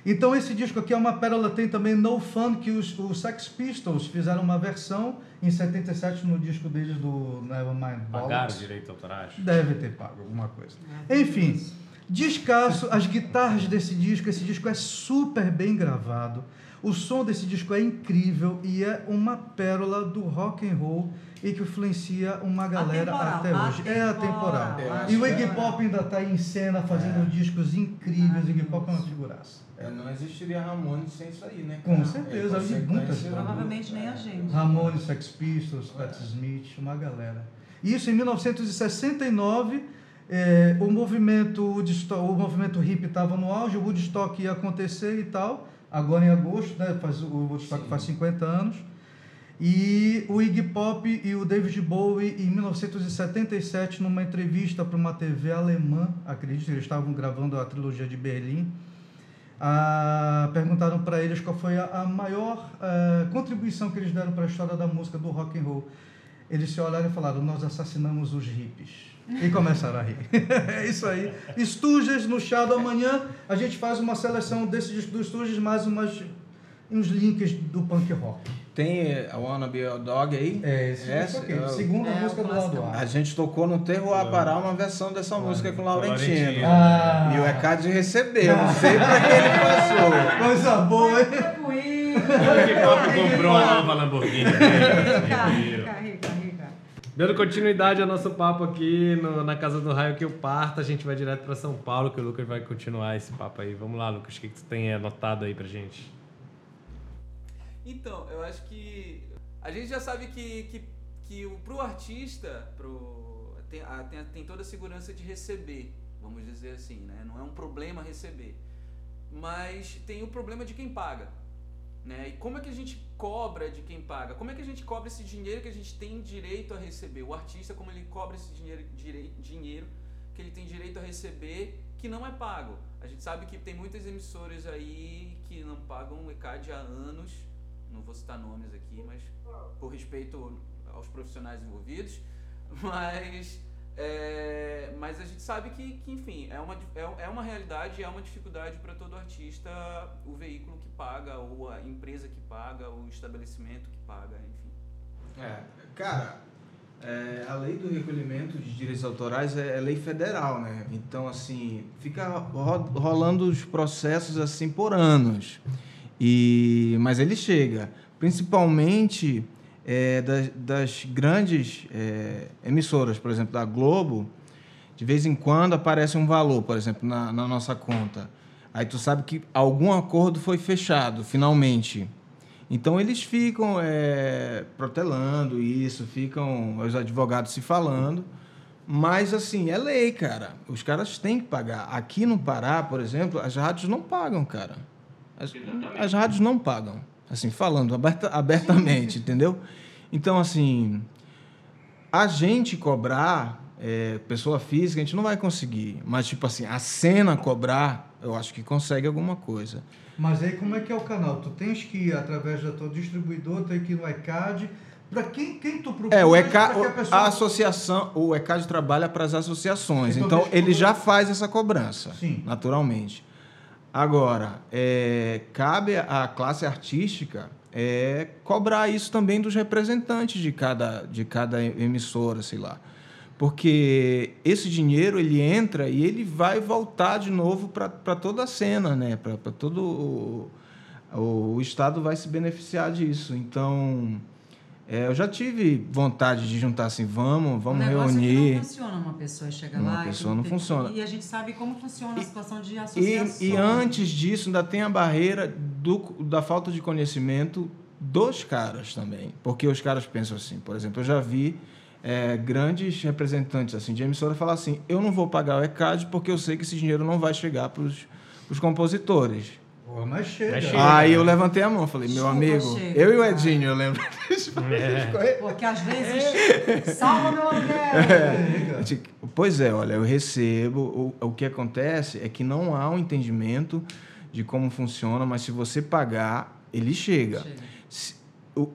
Então esse disco aqui é uma pérola, tem também No Fun, que os, os Sex Pistols fizeram uma versão em 77 no disco deles do Nevermind Pagaram Bollocks. direito autorais? Deve ter pago alguma coisa. Enfim, descasso, as guitarras desse disco, esse disco é super bem gravado. O som desse disco é incrível e é uma pérola do rock and roll e que influencia uma galera Atemporal, até hoje. É atemporal. atemporal, E o Iggy atemporal. Pop ainda está em cena fazendo discos incríveis. O Iggy Pop é uma figuraça. É, não existiria Ramones sem isso aí, né? Com cara? certeza, É, de muitas Provavelmente nem a gente. Ramones, Sex Pistols, Patti Smith, uma galera. Isso em 1969, eh, o movimento o movimento hippie estava no auge, o Woodstock ia acontecer e tal. Agora em agosto, né, faz, o Woodstock Sim. faz 50 anos. E o Iggy Pop e o David Bowie, em 1977, numa entrevista para uma TV alemã, acredito, eles estavam gravando a trilogia de Berlim, ah, perguntaram para eles qual foi a, a maior ah, contribuição que eles deram para a história da música do rock and roll. Eles se olharam e falaram: Nós assassinamos os hippies. E começaram a rir. é isso aí. Stooges no Shadow. Amanhã a gente faz uma seleção desse disco do Stooges, mais umas, uns links do punk rock. Tem eh, I Wanna Be a Dog aí? É esse Essa, disco aqui. é o- Segunda É, música o do lado. A. A gente tocou no Terroir Pará uma versão dessa música com o Laurentino. Laurentino. Ah. E o ECAD recebeu, não sei pra que ele passou. Coisa boa, hein? O Iggy Pop comprou uma nova Lamborghini. Dando continuidade ao nosso papo aqui no- na Casa do Raio que eu parto, a gente vai direto para São Paulo, que o Lucas vai continuar esse papo aí. Vamos lá, Lucas, o que, que tu tem anotado aí pra gente? Então, eu acho que a gente já sabe que, que, que o, pro artista pro, tem, a- tem, tem toda a segurança de receber, vamos dizer assim, né? Não é um problema receber. Mas tem o problema de quem paga. Né? E como é que a gente cobra de quem paga? Como é que a gente cobra esse dinheiro que a gente tem direito a receber? O artista, como ele cobra esse dinheiro, direi- dinheiro que ele tem direito a receber que não é pago. A gente sabe que tem muitas emissoras aí que não pagam o ECAD há anos, não vou citar nomes aqui, mas por respeito aos profissionais envolvidos, mas, é, mas a gente sabe que, que enfim, é uma, é, é uma realidade, é uma dificuldade para todo artista o veículo que paga, ou a empresa que paga, ou o estabelecimento que paga, enfim. É, cara, é, a lei do recolhimento de direitos autorais é, é lei federal, né? Então, assim, fica ro- rolando os processos assim por anos. E, mas ele chega, principalmente é, das, das, grandes é, emissoras, por exemplo, da Globo, de vez em quando aparece um valor, por exemplo, na, na nossa conta. Aí tu sabe que algum acordo foi fechado, finalmente. Então eles ficam é, protelando isso, ficam os advogados se falando. Mas, assim, é lei, cara. Os caras têm que pagar. Aqui no Pará, por exemplo, as rádios não pagam, cara. As, as rádios não pagam. Assim, falando aberta, abertamente, entendeu? Então, assim, a gente cobrar, é, pessoa física, a gente não vai conseguir. Mas, tipo assim, a cena cobrar, eu acho que consegue alguma coisa. Mas aí como é que é o canal? Tu tens que ir através da tua distribuidora, tem que ir no ECAD. Para quem, quem tu procura? É, o ECAD, a, pessoa... a, associação, o ECAD trabalha para as associações. Então, então ele já faz essa cobrança, Sim. naturalmente. Agora, é, cabe à classe artística é, cobrar isso também dos representantes de cada, de cada emissora, sei lá. Porque esse dinheiro ele entra e ele vai voltar de novo para toda a cena, né? para todo o, o, Estado vai se beneficiar disso. Então, é, eu já tive vontade de juntar assim, vamos, vamos o reunir. É não funciona uma pessoa chega uma lá. Uma pessoa não tem, funciona. E a gente sabe como funciona a situação de associação. E, e antes disso, ainda tem a barreira do, da falta de conhecimento dos caras também. Porque os caras pensam assim, por exemplo, eu já vi é, grandes representantes assim de emissora falar assim: eu não vou pagar o ECAD porque eu sei que esse dinheiro não vai chegar para os compositores. Pô, mas chega. Mas chega. Aí eu levantei a mão, falei, meu amigo, chega, eu e o Edinho, eu lembro. É. Porque às vezes, é. salva meu aluguel. É. Pois é, olha, eu recebo. O, o que acontece é que não há um entendimento de como funciona, mas se você pagar, ele chega. chega. Se, o,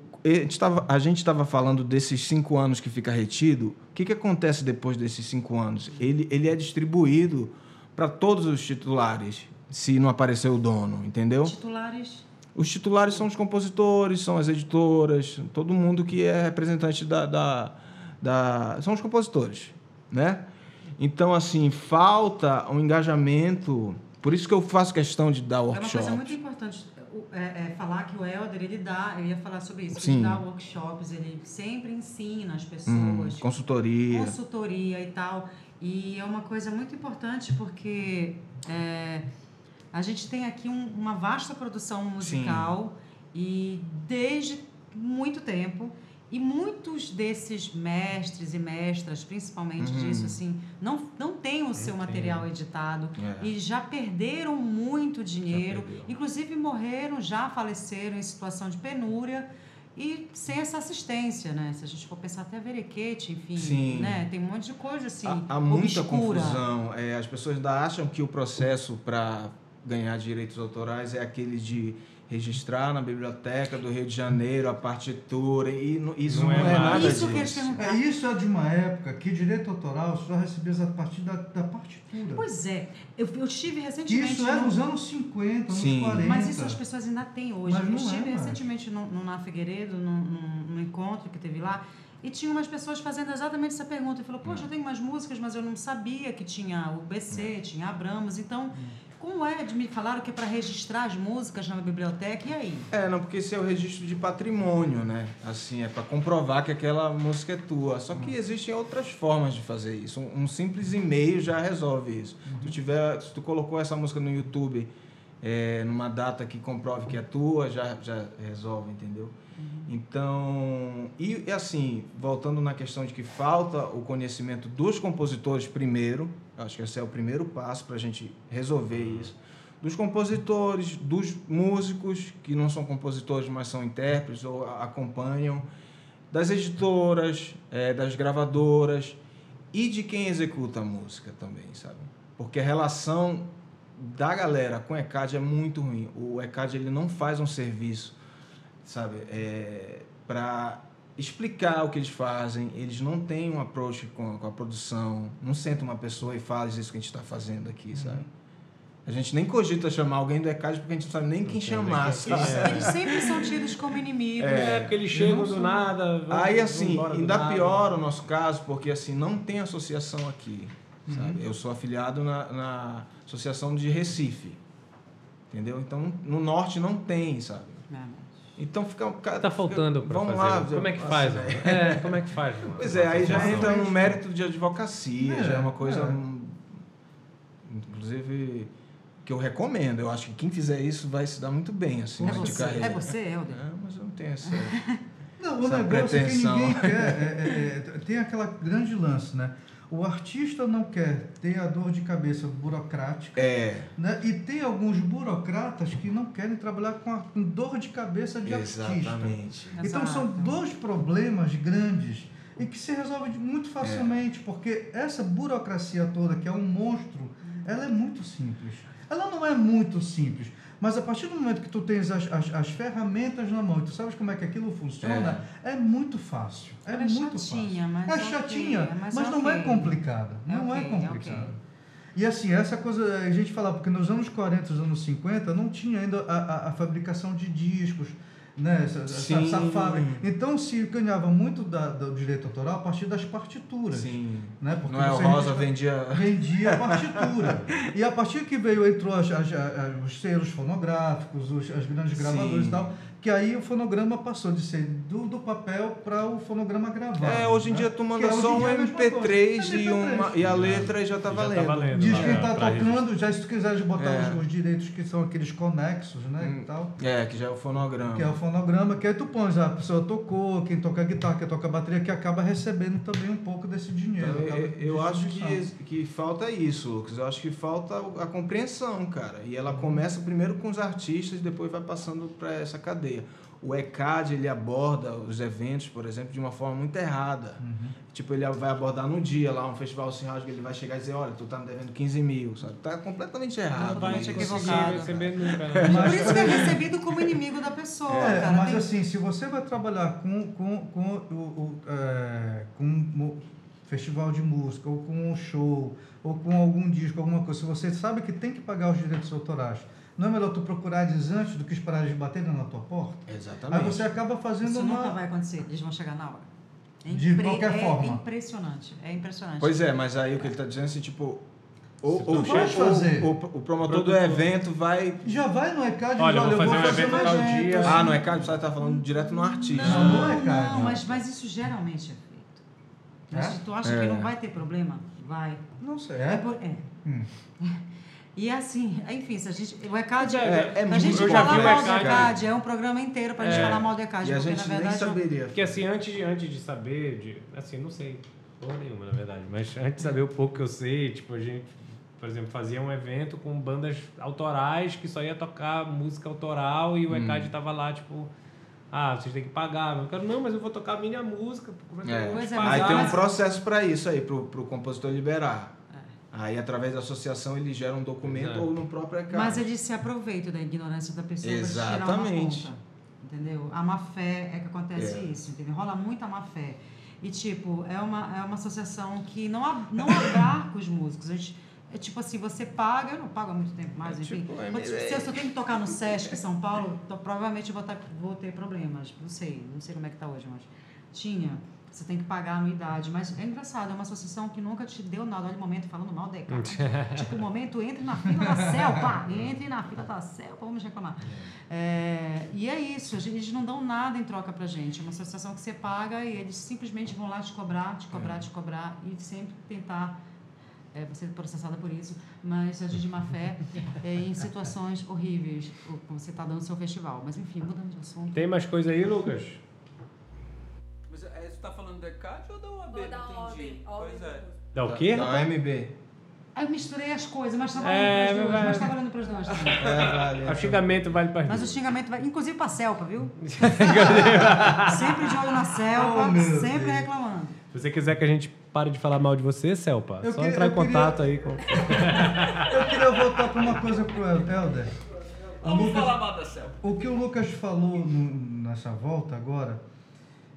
a gente estava falando desses cinco anos que fica retido. O que, que acontece depois desses cinco anos? Ele, ele é distribuído para todos os titulares se não aparecer o dono, entendeu? Titulares. Os titulares são os compositores, são as editoras, todo mundo que é representante da, da, da são os compositores, né? Então, assim, falta um engajamento. Por isso que eu faço questão de dar workshop. É uma coisa muito importante é, é, falar que o Helder, ele dá, eu ia falar sobre isso, Sim. ele dá workshops, ele sempre ensina as pessoas. Hum, consultoria. Consultoria e tal. E é uma coisa muito importante porque é, a gente tem aqui um, uma vasta produção musical Sim. e desde muito tempo e muitos desses mestres e mestras, principalmente uhum. disso, assim, não, não têm o seu material editado é. e já perderam muito dinheiro, inclusive morreram, já faleceram em situação de penúria e sem essa assistência, né? Se a gente for pensar até verequete, enfim, Sim. né? Tem um monte de coisa assim. Há, há muita confusão. É, as pessoas ainda acham que o processo para ganhar direitos autorais é aquele de registrar na biblioteca do Rio de Janeiro a partitura e isso não, não é, é, nada isso disso. É, isso é de uma época que direito autoral só recebia a partir da, da partitura. Pois é, eu, eu estive recentemente... Isso é no... nos anos 50, Sim. anos 40. Mas isso as pessoas ainda têm hoje. Mas eu estive é recentemente no, no Na Figueiredo, num, num encontro que teve lá, e tinha umas pessoas fazendo exatamente essa pergunta. E falou, poxa, eu tenho umas músicas, mas eu não sabia que tinha o BC, tinha Abramos. Então, como é? De me falaram que é para registrar as músicas na biblioteca, e aí? É, não, porque esse é o registro de patrimônio, né? Assim, é para comprovar que aquela música é tua. Só que uhum. existem outras formas de fazer isso. Um, simples e-mail já resolve isso. Uhum. Se, tu tiver, se tu colocou essa música no YouTube é, numa data que comprove que é tua, já, já resolve, entendeu? Uhum. Então, e assim, voltando na questão de que falta o conhecimento dos compositores primeiro, acho que esse é o primeiro passo para a gente resolver isso. Dos compositores, dos músicos, que não são compositores, mas são intérpretes ou acompanham, das editoras, é, das gravadoras e de quem executa a música também, sabe? Porque a relação da galera com o ECAD é muito ruim. O ECAD ele não faz um serviço, sabe, é, para explicar o que eles fazem, eles não têm um approach com, com a produção, não senta uma pessoa e fala isso que a gente está fazendo aqui, uhum. sabe? A gente nem cogita chamar alguém do ECAD porque a gente não sabe nem quem chamar. É. Eles sempre são tidos como inimigos. É, é porque eles chegam do nada. Vão, Aí, assim, ainda pior o nosso caso, porque assim, não tem associação aqui. Uhum. Sabe? Eu sou afiliado na, na Associação de Recife. Entendeu? Então, no norte não tem, sabe? É, Então fica. cara, Tá faltando fica- Vamos fazer. lá. como é que assim, faz? né? É, como é que faz? mano? Pois é, aí já entra no mérito de advocacia, É, já é uma coisa. é. Inclusive, que eu recomendo. Eu acho que quem fizer isso vai se dar muito bem, assim, É de você, carreira. é você, Helder? É, mas eu não tenho essa. Não, o Essa negócio é que pretensão. ninguém quer. é- é- é- tem aquela grande lance, né? O artista não quer ter a dor de cabeça burocrática, É, né? E tem alguns burocratas que não querem trabalhar com, a, com dor de cabeça de artista. exatamente. Então são dois problemas grandes e que se resolvem de- muito facilmente, porque essa burocracia toda, que é um monstro, ela é muito simples. Ela não é muito simples, mas a partir do momento que tu tens as, as, as ferramentas na mão e tu sabes como é que aquilo funciona, é, muito fácil. É é muito chatinha, fácil. mas é chatinha, mas mas, não é complicada. É não é é complicada. E assim, essa coisa, a gente fala, porque nos anos 40, nos anos 50, não tinha ainda a, a, a fabricação de discos, né? Essa, essa, essa fábrica. Então se ganhava muito da, do direito autoral a partir das partituras. Sim. Né? Porque Noel você Rosa vendia. vendia a partitura. e a partir que veio, entrou as, as- as- os selos fonográficos, os, as grandes gravadores Sim. e tal, que aí o fonograma passou de ser do, do papel para o fonograma gravado. É, hoje em né? dia tu manda hoje só um é a mesma MP3 coisa. e, É uma, MP3. e a letra já tá Já tá valendo. valendo. Diz quem está pra tocando, já se tu quiseres botar É. os, os direitos que são aqueles conexos, né, Hum. e tal, É, que já é o fonograma. que é o fonograma, que aí tu pões, a pessoa tocou, quem toca guitarra, quem toca bateria, que acaba recebendo também um pouco desse dinheiro. Então, eu, eu acho que, que falta isso, Lucas. Eu acho que falta a compreensão, cara. E ela começa primeiro com os artistas e depois vai passando para essa cadeia. O ECAD, ele aborda os eventos, por exemplo, de uma forma muito errada. Uhum. Tipo, ele vai abordar no dia lá, um festival assim, acho que ele vai chegar e dizer, olha, tu tá me devendo 15 mil, sabe? Tá completamente errado. Não vai conseguir equivocado. receber nunca. É, Né? Por isso que é recebido como inimigo da pessoa, É, cara. mas Tem- assim, se você vai trabalhar com, com, com o, o, é, com um festival de música, ou com um show, ou com algum disco, alguma coisa, se você sabe que tem que pagar os direitos autorais, não é melhor tu procurar antes do que esperar eles baterem na tua porta? Exatamente. Aí você acaba fazendo Isso uma... nunca vai acontecer, eles vão chegar na hora. É De qualquer é forma. impressionante, é impressionante. Pois é, mas aí o que ele tá dizendo é assim, tipo... Ou, ou, fazer. ou- o promotor do evento vai... Já vai no ECAD e Olha, diz, eu vou fazer um fazer evento tal dia. assim. Ah, não é caro, você tá falando direto no artista. Não, não é, cara. Não, mas, mas isso geralmente é feito. Mas É? se tu acha É. que não vai ter problema, vai. Não sei, É, é? por- é. Hum. E assim, enfim, se a gente. O ECAD. É, é a gente eu falar o mal do ECAD. É um programa inteiro pra gente É. falar mal do ECAD, E a porque gente na nem verdade. é um- saberia. Porque assim, antes de, antes de saber, de, assim, não sei porra nenhuma, na verdade, mas antes de saber o pouco que eu sei, tipo, a gente, por exemplo, fazia um evento com bandas autorais que só ia tocar música autoral e o ECAD tava lá, tipo, ah, vocês têm que pagar. Eu quero, não, mas eu vou tocar a minha música, como é que eu É. vou Pois te é, pagar? Aí tem um processo para isso aí, pro, pro compositor liberar. É. Aí, através da associação, ele gera um documento Exato. ou no próprio ECAD. Mas eles se aproveitam da ignorância da pessoa para tirar uma Exatamente. conta. Entendeu? A má fé é que acontece É. isso, entendeu? Rola muita má fé. E, tipo, é uma, é uma associação que não, ab- não abarca os músicos. A gente, é tipo assim, você paga, eu não pago há muito tempo mais, É enfim. tipo Mas, MBA. se eu só tenho que tocar no Sesc São Paulo, então, provavelmente eu vou, tá- vou ter problemas. Não sei, não sei como é que tá hoje, mas tinha. Você tem que pagar a anuidade. Mas é engraçado, é uma associação que nunca te deu nada. Olha o momento falando mal da tipo, o momento, entre na fila da CELPA. Entre na fila da CELPA, vamos reclamar. É, e é isso, a gente- eles não dão nada em troca pra gente. É uma associação que você paga e eles simplesmente vão lá te cobrar, te cobrar, te cobrar e sempre tentar é, você é processada por isso, mas agir de má fé é, em situações horríveis, como você está dando seu festival. Mas enfim, mudando de assunto. Tem mais coisa aí, Lucas? É, você tá falando do ECAD ou da OAB? Ou da Não entendi. OAB, Pois é. Dá o quê? Da OMB. Aí eu misturei as coisas, mas está É, valendo para os dois, vai- mas tá valendo também. É, vale. O xingamento vale para Mas o xingamento vai, inclusive para a Celpa, viu? sempre de olho na Celpa, Oh, sempre Deus. reclamando. Se você quiser que a gente pare de falar mal de você, Celpa, Eu só queria- entrar em eu queria- contato aí com. Eu queria voltar para uma coisa pro Helder. O Vamos Lucas- falar mal da Celpa. O que o Lucas falou no- nessa volta agora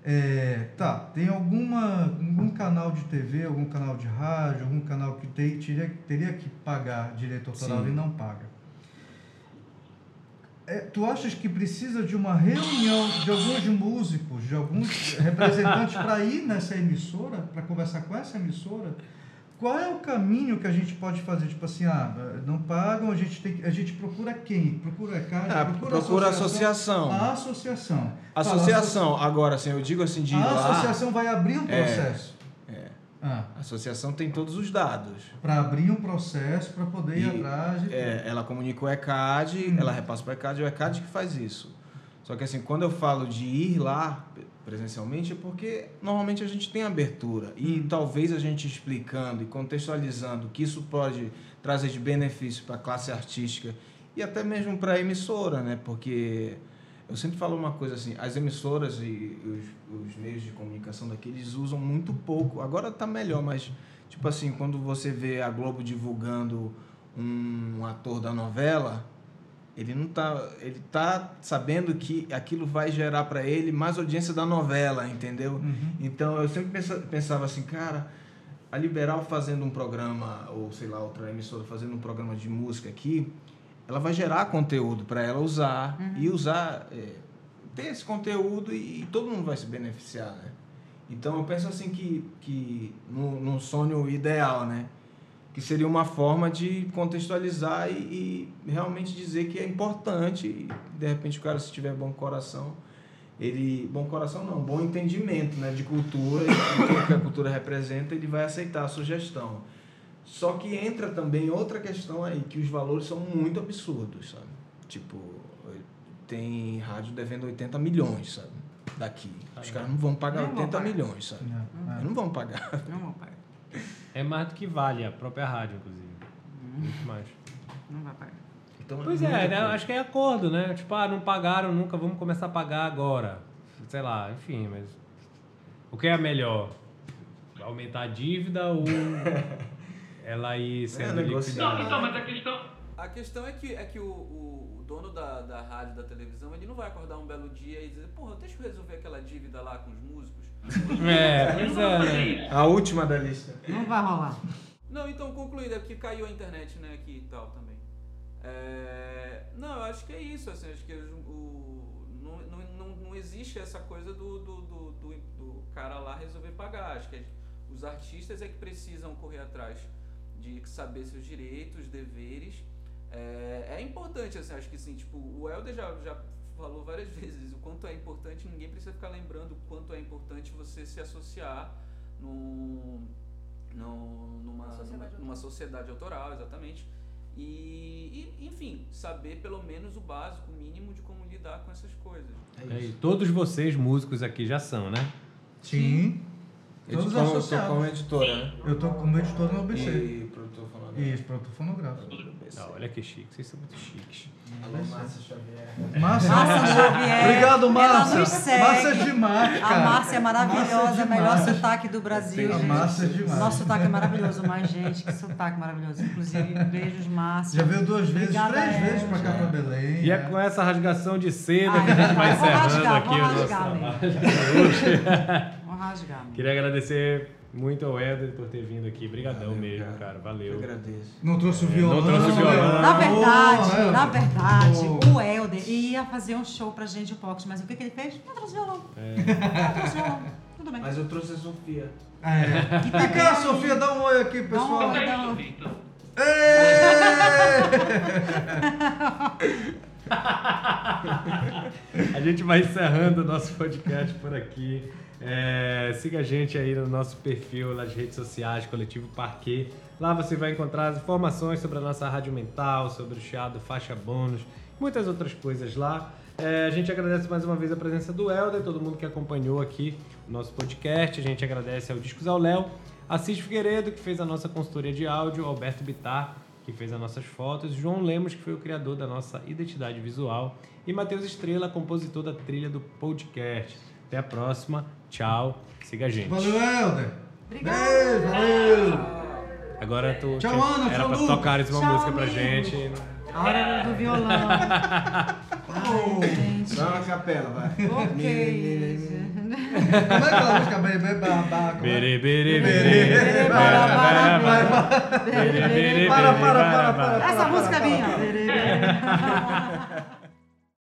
é, tá, tem alguma algum canal de TV, algum canal de rádio, algum canal que tem, teria, teria que pagar direito autoral Sim. e não paga. É, tu achas que precisa de uma reunião de alguns músicos, de alguns representantes para ir nessa emissora, para conversar com essa emissora? Qual é o caminho que a gente pode fazer? Tipo assim, ah, não pagam, a gente, tem, a gente procura quem? Procura a casa, Ah, procura associação. A associação. Associação, agora assim, eu digo assim de ir a lá. associação vai abrir um É, processo. é. Ah, A associação tem todos os dados. para abrir um processo, para poder ir E, atrás de É, ela comunica o ECAD, Hum. ela repassa para o ECAD, o ECAD que faz isso. Só que assim, quando eu falo de ir lá presencialmente, é porque normalmente a gente tem abertura. E Hum. talvez a gente explicando e contextualizando que isso pode trazer de benefício para a classe artística e até mesmo para a emissora, né? Porque eu sempre falo uma coisa assim, as emissoras e os, os meios de comunicação daqui, eles usam muito pouco. Agora tá melhor, mas tipo assim, quando você vê a Globo divulgando um ator da novela, ele não tá, ele tá sabendo que aquilo vai gerar para ele mais audiência da novela, entendeu? Uhum. Então eu sempre pensa- pensava assim, cara, a Liberal fazendo um programa ou sei lá outra emissora fazendo um programa de música aqui, ela vai gerar conteúdo para ela usar e usar é, ter esse conteúdo e, todo mundo vai se beneficiar, né? Então eu penso assim que que no, no sonho ideal, né? Que seria uma forma de contextualizar e, e realmente dizer que é importante e de repente o cara se tiver bom coração ele bom coração não bom entendimento né de cultura e o que a cultura representa ele vai aceitar a sugestão. Só que entra também outra questão aí que os valores são muito absurdos sabe? Tipo tem rádio devendo 80 milhões sabe? Daqui. Os caras não vão pagar Não vão 80 pagar. milhões sabe? É, é. Eles não vão pagar. Não vou pagar. É mais do que vale a própria rádio, inclusive. Muito mais. Não vai pagar. então, Pois muita é, né? acho que é acordo, né? Tipo, ah, não pagaram nunca, vamos começar a pagar agora. Sei lá, enfim, mas. O que é melhor? Aumentar a dívida ou ela ir sendo negociar. liquidada? A questão é que, é que o, o- o dono da, da rádio, da televisão, ele não vai acordar um belo dia e dizer, porra, deixa eu resolver aquela dívida lá com os músicos. É, pois é, né? A última da lista. Não vai rolar. Não, então concluído, é porque caiu a internet, né, aqui e tal também. É, não, eu acho que é isso, assim, acho que o, não, não, não, não existe essa coisa do, do, do, do, do cara lá resolver pagar. Acho que os artistas é que precisam correr atrás de saber seus direitos, deveres. É, é importante, assim, acho que assim, tipo, o Helder já, já falou várias vezes o quanto é importante, ninguém precisa ficar lembrando o quanto é importante você se associar num, num, numa, Uma sociedade numa, autoral. numa sociedade autoral, exatamente. E, e, enfim, saber pelo menos o básico, o mínimo de como lidar com essas coisas. É isso. Todos vocês, músicos aqui, já são, né? Sim. Todos Editor, eu tô associados. como editora, né? Eu tô como editor no ABC. E produtor falando. Isso, produtor fonográfico. Ah, olha que chique, vocês são muito chiques. Alô, Márcia Xavier. Márcia, Márcia Xavier. Obrigado, Márcia. Márcia é demais, cara. A Márcia é maravilhosa, Márcia é o melhor sotaque do Brasil. A gente. Márcia é demais. Nosso sotaque é maravilhoso, mas, gente, que sotaque maravilhoso. Inclusive, beijos, Márcia. Já veio duas vezes, Obrigada, três vezes pra cá pra Belém. E é né? com essa rasgação de seda Ai, que a gente vai vou encerrando rasgar, aqui vou o nosso Queria agradecer muito ao Éder por ter vindo aqui. Obrigadão Valeu, mesmo, cara. cara. Eu Valeu. agradeço. Não trouxe o É, violão. não trouxe o violão. Na verdade, Oh, na verdade, Oh. o Helder ia fazer um show pra gente, o Pox, mas o que, que ele fez? Não trouxe violão. É. Não trouxe violão. Tudo bem. Mas eu trouxe a Sofia. É. E Vem cá, Sofia, dá um oi aqui, Dá um pessoal. oi, dá um- Ê! A gente vai encerrando o nosso podcast por aqui. É, siga a gente aí no nosso perfil nas redes sociais, Coletivo Parquet. Lá você vai encontrar as informações sobre a nossa rádio mental, sobre o chiado faixa bônus, muitas outras coisas lá. É, a gente agradece mais uma vez a presença do Helder, todo mundo que acompanhou aqui o nosso podcast. A gente agradece ao Discos ao Léo, Assis Figueiredo, que fez a nossa consultoria de áudio, Alberto Bittar, que fez as nossas fotos, João Lemos, que foi o criador da nossa identidade visual, e Matheus Estrela, compositor da trilha do podcast. Até a próxima. Tchau. Siga a gente. Valeu, Helder. Obrigada. Beijo, valeu. Agora tu Tchau, tinha- Ana, era tchau, pra Lu. tocares uma Tchau, música pra amigo. gente. A hora do violão. Ai, gente. Dá uma capela, vai. Ok. Como é aquela música? Bebê, babá. é? Bere, bere, Bere, bere, para, para, bara, bere, bere, Para, bere, para, para, para. Essa música é minha.